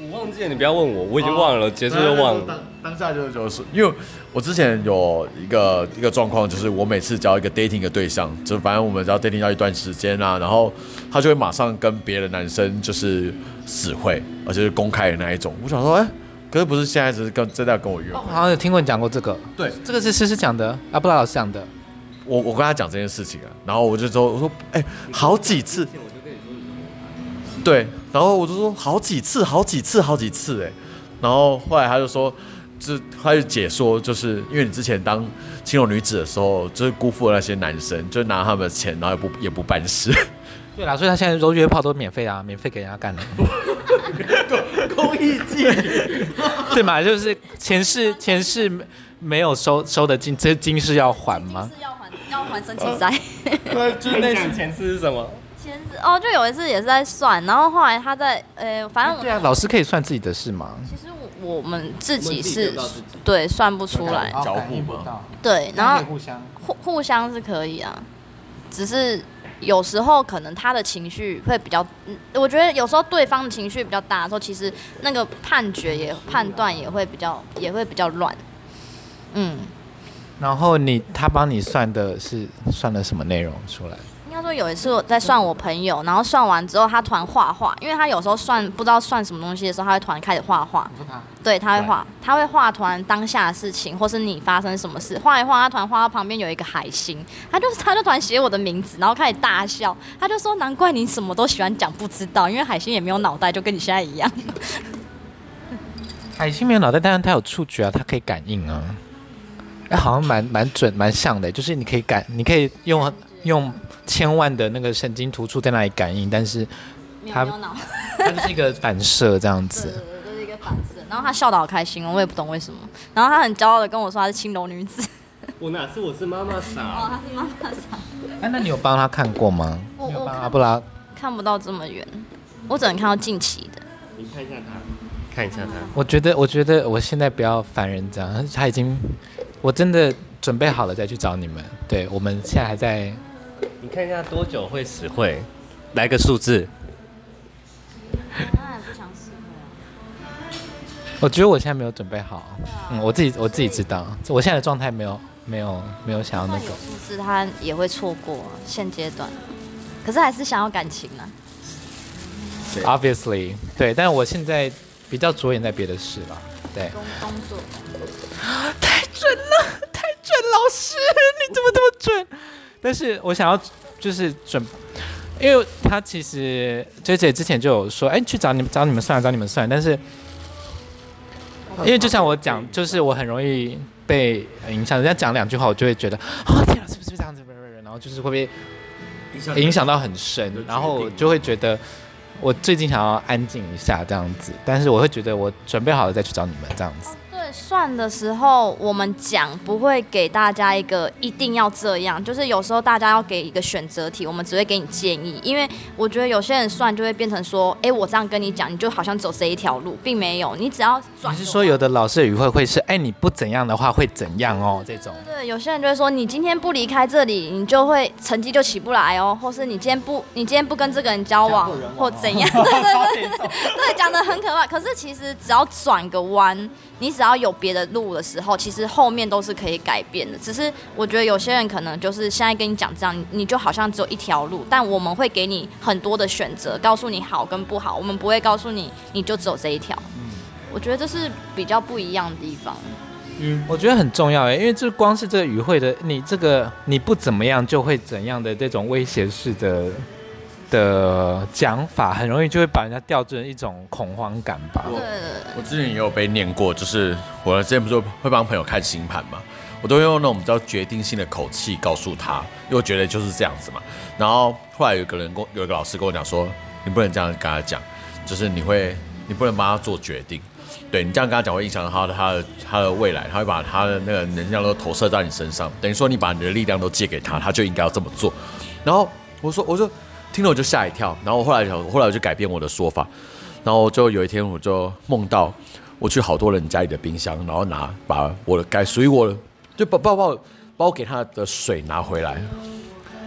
B: 我忘记了，你不要问我，我已经忘了，结束就忘了。
D: 当当下就就是，因为我之前有一个一个状况，就是我每次交一个 dating 的对象，就反正我们只要 dating 要一段时间啊，然后他就会马上跟别的男生就是死会，而且是公开的那一种。我想说，哎、欸。可是不是现在只是跟真的要跟我约会。
A: 好像有听过你讲过这个，
D: 对，
A: 这个是诗诗讲的，啊，不知道老师讲的。
D: 我我跟他讲这件事情啊，然后我就说我说哎、欸，好几次，对，然后我就说好几次，好几次，好几次哎，然后后来他就说，就他就解说，就是因为你之前当青楼女子的时候，就是辜负了那些男生，就拿他们的钱，然后也不也不办事。
A: 对啦，所以他现在都约炮都免费啊，免费给人家干的。<laughs>
D: 公益妓 <laughs>
A: 对嘛？就是前世前世没有收收的金，这金是要还吗？
C: 是要还要还生气债。<laughs>
B: 对，就是那次前世是什么？
C: 前世哦，就有一次也是在算，然后后来他在呃，反正
A: 对啊，老师可以算自己的事吗？
C: 其实我我们自己是对算不出来，
D: 交互吗？
C: 对，然后
A: 互相
C: 互互相是可以啊，只是。有时候可能他的情绪会比较，我觉得有时候对方的情绪比较大的时候，其实那个判决也判断也会比较也会比较乱，嗯。
A: 然后你他帮你算的是算了什么内容出来？
C: 应该说有一次我在算我朋友，然后算完之后他突然画画，因为他有时候算不知道算什么东西的时候，他会突然开始画画。对，他会画，他会画突然当下的事情，或是你发生什么事，画一画，他突然画到旁边有一个海星，他就他就突然写我的名字，然后开始大笑，他就说难怪你什么都喜欢讲不知道，因为海星也没有脑袋，就跟你现在一样。
A: 海星没有脑袋，但是他有触觉啊，他可以感应啊。哎，好像蛮蛮准，蛮像的，就是你可以感，你可以用用。千万的那个神经突触在那里感应，但是他他 <laughs> 就是一个反射这样子。
C: 对对对，就是一个反射。然后他笑得好开心哦，我也不懂为什么。然后他很骄傲的跟我说他是青楼女子。
B: 我哪是，我是妈妈傻。
C: 哦，他是妈妈傻。
A: 哎，那你有帮他看过吗？
C: 我我
A: 阿布拉
C: 看不到这么远，我只能看到近期的。
B: 你看一下他，看一下他。
A: 我觉得，我觉得我现在不要烦人这样，他已经，我真的准备好了再去找你们。对，我们现在还在。
B: 你看一下多久会死会，来个数字。<laughs>
A: 我觉得我现在没有准备好，嗯，我自己我自己知道，我现在的状态没有没有没有想要那个。
C: 数字他也会错过现阶段，可是还是想要感情啊。
A: Obviously，对，但是我现在比较着眼在别的事了，对。
C: 工工作。<laughs>
A: 太准了，太准，老师，你怎么这么准？但是我想要就是准，因为他其实 J J 之前就有说，哎，去找你们找你们算，找你们算。但是因为就像我讲，就是我很容易被影响，人家讲两句话，我就会觉得，哦 <laughs> 天啊，是不是这样子？然后就是会被影响到很深，然后就会觉得我最近想要安静一下这样子。但是我会觉得我准备好了再去找你们这样子。
C: 算的时候，我们讲不会给大家一个一定要这样，就是有时候大家要给一个选择题，我们只会给你建议，因为我觉得有些人算就会变成说，哎，我这样跟你讲，你就好像走这一条路，并没有，你只要转。
A: 你是说有的老师的语汇会是，哎，你不怎样的话会怎样哦？这种。
C: 对对，有些人就会说，你今天不离开这里，你就会成绩就起不来哦，或是你今天不，你今天不跟这个人交往，或怎样？<laughs> 对对对，对，讲的很可怕。可是其实只要转个弯，你只要。有别的路的时候，其实后面都是可以改变的。只是我觉得有些人可能就是现在跟你讲这样，你就好像只有一条路，但我们会给你很多的选择，告诉你好跟不好。我们不会告诉你你就只有这一条。嗯，我觉得这是比较不一样的地方。
A: 嗯，我觉得很重要哎，因为这光是这个语会的，你这个你不怎么样就会怎样的这种威胁式的。的讲法很容易就会把人家调成一种恐慌感吧。
D: 我我之前也有被念过，就是我之前不是会帮朋友看星盘嘛，我都会用那种比较决定性的口气告诉他，因为我觉得就是这样子嘛。然后后来有个人跟有一个老师跟我讲说，你不能这样跟他讲，就是你会你不能帮他做决定，对你这样跟他讲会影响到他的他的他的未来，他会把他的那个能量都投射在你身上，等于说你把你的力量都借给他，他就应该要这么做。然后我说我说。听了我就吓一跳，然后我后来后来我就改变我的说法，然后就有一天我就梦到我去好多人家里的冰箱，然后拿把我的该属于我的就把把把把我给他的水拿回来，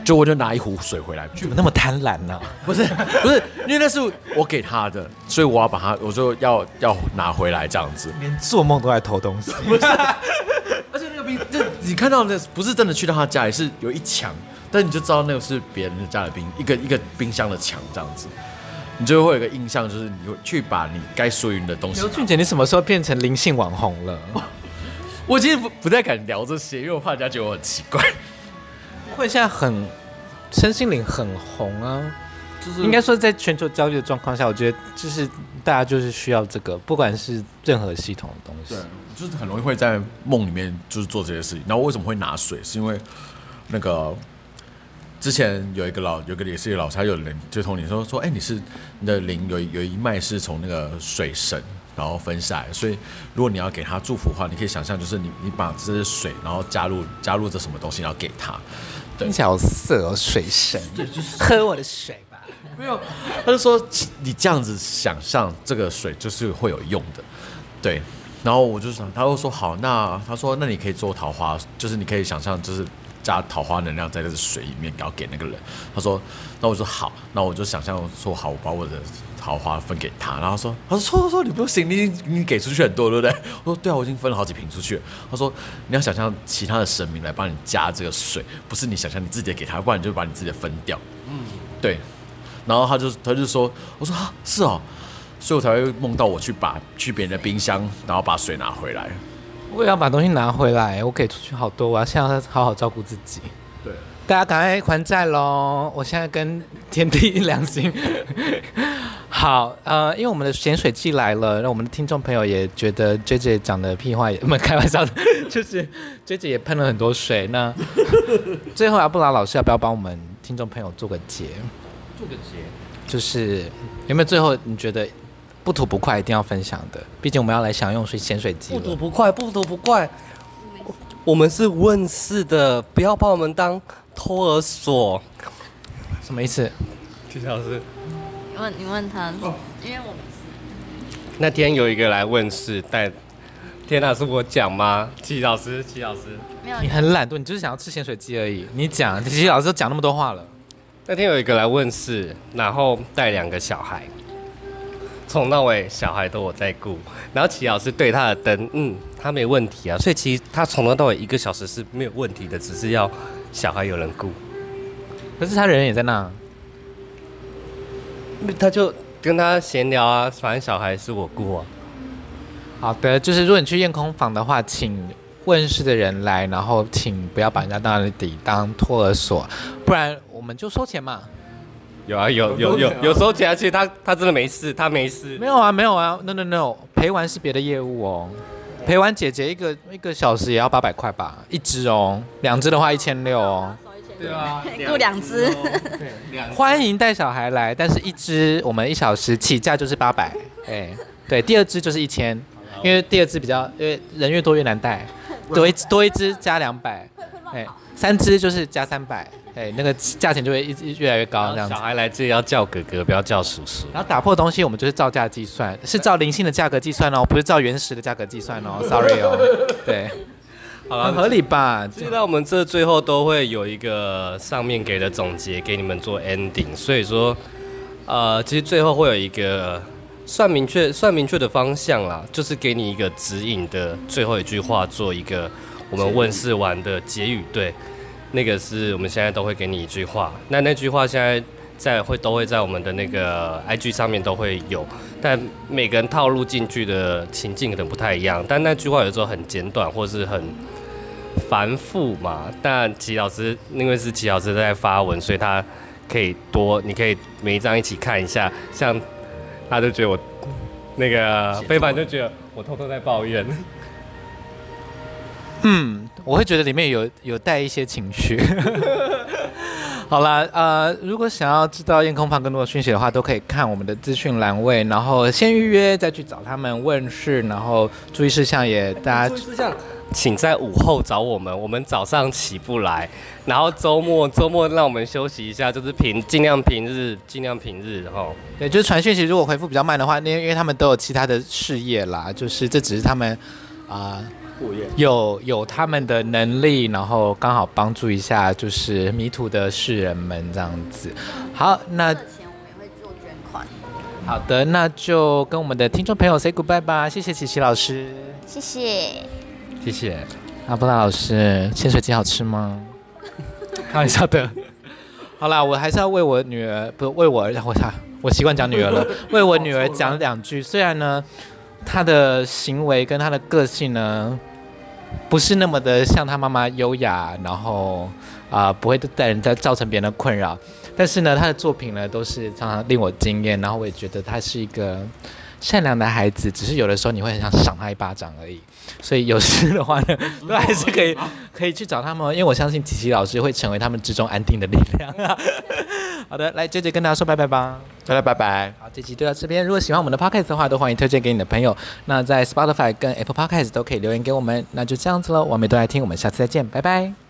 D: 就我就拿一壶水回来，
A: 怎么那么贪婪呢？
D: 不是不是，因为那是我给他的，所以我要把它，我就要要拿回来这样子，
A: 连做梦都在偷东西，
D: 不是，<laughs> 而且那个冰就你看到那不是真的去到他家里，是有一墙。但你就知道那个是别人家的冰，一个一个冰箱的墙这样子，你就会有一个印象，就是你会去把你该属于你的东西。
A: 刘俊杰，你什么时候变成灵性网红了？
D: 我今天不不太敢聊这些，因为我怕人家觉得我很奇怪。
A: 会现在很身心灵很红啊，就是应该说在全球焦虑的状况下，我觉得就是大家就是需要这个，不管是任何系统的东西，
D: 对，就是很容易会在梦里面就是做这些事情。然后为什么会拿水？是因为那个。之前有一个老，有个也是一个老师，他有人就同你说说，哎、欸，你是你的灵有有一脉是从那个水神然后分下来，所以如果你要给他祝福的话，你可以想象就是你你把这些水然后加入加入这什么东西，然后给他。
A: 听起来好色哦，水神，对，就是喝我的水吧。
D: 没有，他就说你这样子想象这个水就是会有用的，对。然后我就想，他又说好，那他说那你可以做桃花，就是你可以想象就是。加桃花能量在这个水里面，然后给那个人。他说：“那我说好，那我就想象说好，我把我的桃花分给他。”然后他说：“他说错错，你不行，你你给出去很多，对不对？”我说：“对啊，我已经分了好几瓶出去。”他说：“你要想象其他的神明来帮你加这个水，不是你想象你自己给他，不然你就把你自己的分掉。”嗯，对。然后他就他就说：“我说啊，是哦，所以我才会梦到我去把去别人的冰箱，然后把水拿回来。”
A: 我也要把东西拿回来，我给出去好多，我要现在好好照顾自己。
D: 对，
A: 大家赶快还债喽！我现在跟天地良心。好，呃，因为我们的咸水季来了，让我们的听众朋友也觉得 JJ 讲的屁话也，我们开玩笑的，就是 JJ 也喷了很多水。那最后，阿布拉老师要不要帮我们听众朋友做个结？
B: 做个结，
A: 就是有没有最后你觉得？不吐不快，一定要分享的。毕竟我们要来享用水咸水鸡。
B: 不吐不快，不吐不快。我们是问世的，不要把我们当托儿所。
A: 什么意思？
B: 七老师，
C: 你问你问他，哦、因为我们
B: 那天有一个来问世，但天哪，是我讲吗？齐老师，齐老师，
C: 没有，
A: 你很懒惰，你就是想要吃咸水鸡而已。你讲，七老师都讲那么多话了。
B: 那天有一个来问世，然后带两个小孩。从到尾小孩都我在顾，<laughs> 然后齐老师对他的灯，嗯，他没问题啊，所以其实他从头到尾一个小时是没有问题的，只是要小孩有人顾。
A: 可是他人也在那，
B: 他就跟他闲聊啊，反正小孩是我顾啊。
A: 好的，就是如果你去验空房的话，请问事的人来，然后请不要把人家当底当托儿所，不然我们就收钱嘛。
B: 有啊，有有有有时候加去，他他真的没事，他没事。
A: 没有啊，没有啊，no no no，陪玩是别的业务哦。陪玩姐姐一个一个小时也要八百块吧，一只哦，两只的话一千六哦。
B: 对啊，
C: 雇两只。
A: 欢迎带小孩来，但是一只我们一小时起价就是八百，哎，对，第二只就是一千，因为第二只比较，因为人越多越难带，多一多一只加两百，哎，三只就是加三百。哎，那个价钱就会一直越来越高，这样子。
B: 小孩来这里要叫哥哥，不要叫叔叔。
A: 然后打破东西，我们就是照价计算，是照灵性的价格计算哦，不是照原始的价格计算哦。Sorry 哦，对，<laughs> 好了，很合理吧？
B: 现在我们这最后都会有一个上面给的总结给你们做 ending，所以说，呃，其实最后会有一个算明确、算明确的方向啦，就是给你一个指引的最后一句话，做一个我们问世完的结语，对。那个是我们现在都会给你一句话，那那句话现在在会都会在我们的那个 IG 上面都会有，但每个人套路进去的情境可能不太一样，但那句话有时候很简短或是很繁复嘛。但齐老师因为是齐老师在发文，所以他可以多，你可以每一张一起看一下，像他就觉得我那个非凡就觉得我偷偷在抱怨。
A: 嗯，我会觉得里面有有带一些情绪。<laughs> 好啦，呃，如果想要知道验空房更多的讯息的话，都可以看我们的资讯栏位，然后先预约再去找他们问事，然后注意事项也大家注意事项，
B: 请在午后找我们，我们早上起不来，然后周末周末让我们休息一下，就是平尽量平日尽量平日，然后
A: 对，就是传讯息如果回复比较慢的话，因为因为他们都有其他的事业啦，就是这只是他们啊。呃有有他们的能力，然后刚好帮助一下，就是迷途的世人们这样子。好，那钱我们也会做捐款。好的，那就跟我们的听众朋友 say goodbye 吧。谢谢琪琪老师，
C: 谢谢，
B: 谢谢
A: 阿布拉老师。咸水鸡好吃吗？<laughs> 开玩笑的。好啦，我还是要为我女儿，不是为我我操。我习惯讲女儿了，<laughs> 为我女儿讲两句。虽然呢，他的行为跟他的个性呢，不是那么的像他妈妈优雅，然后啊、不会带人家造成别人的困扰。但是呢，他的作品呢，都是常常令我惊艳，然后我也觉得他是一个善良的孩子。只是有的时候你会很想赏他一巴掌而已。所以有事的话呢，<laughs> 都还是可以可以去找他们，因为我相信琪琪老师会成为他们之中安定的力量。<laughs> 好的，来 JJ 跟大家说拜拜吧，
D: 大家拜拜。
A: 好，这期就到这边。如果喜欢我们的 Podcast 的话，都欢迎推荐给你的朋友。那在 Spotify 跟 Apple Podcast 都可以留言给我们。那就这样子喽，完美都来听，我们下次再见，拜拜。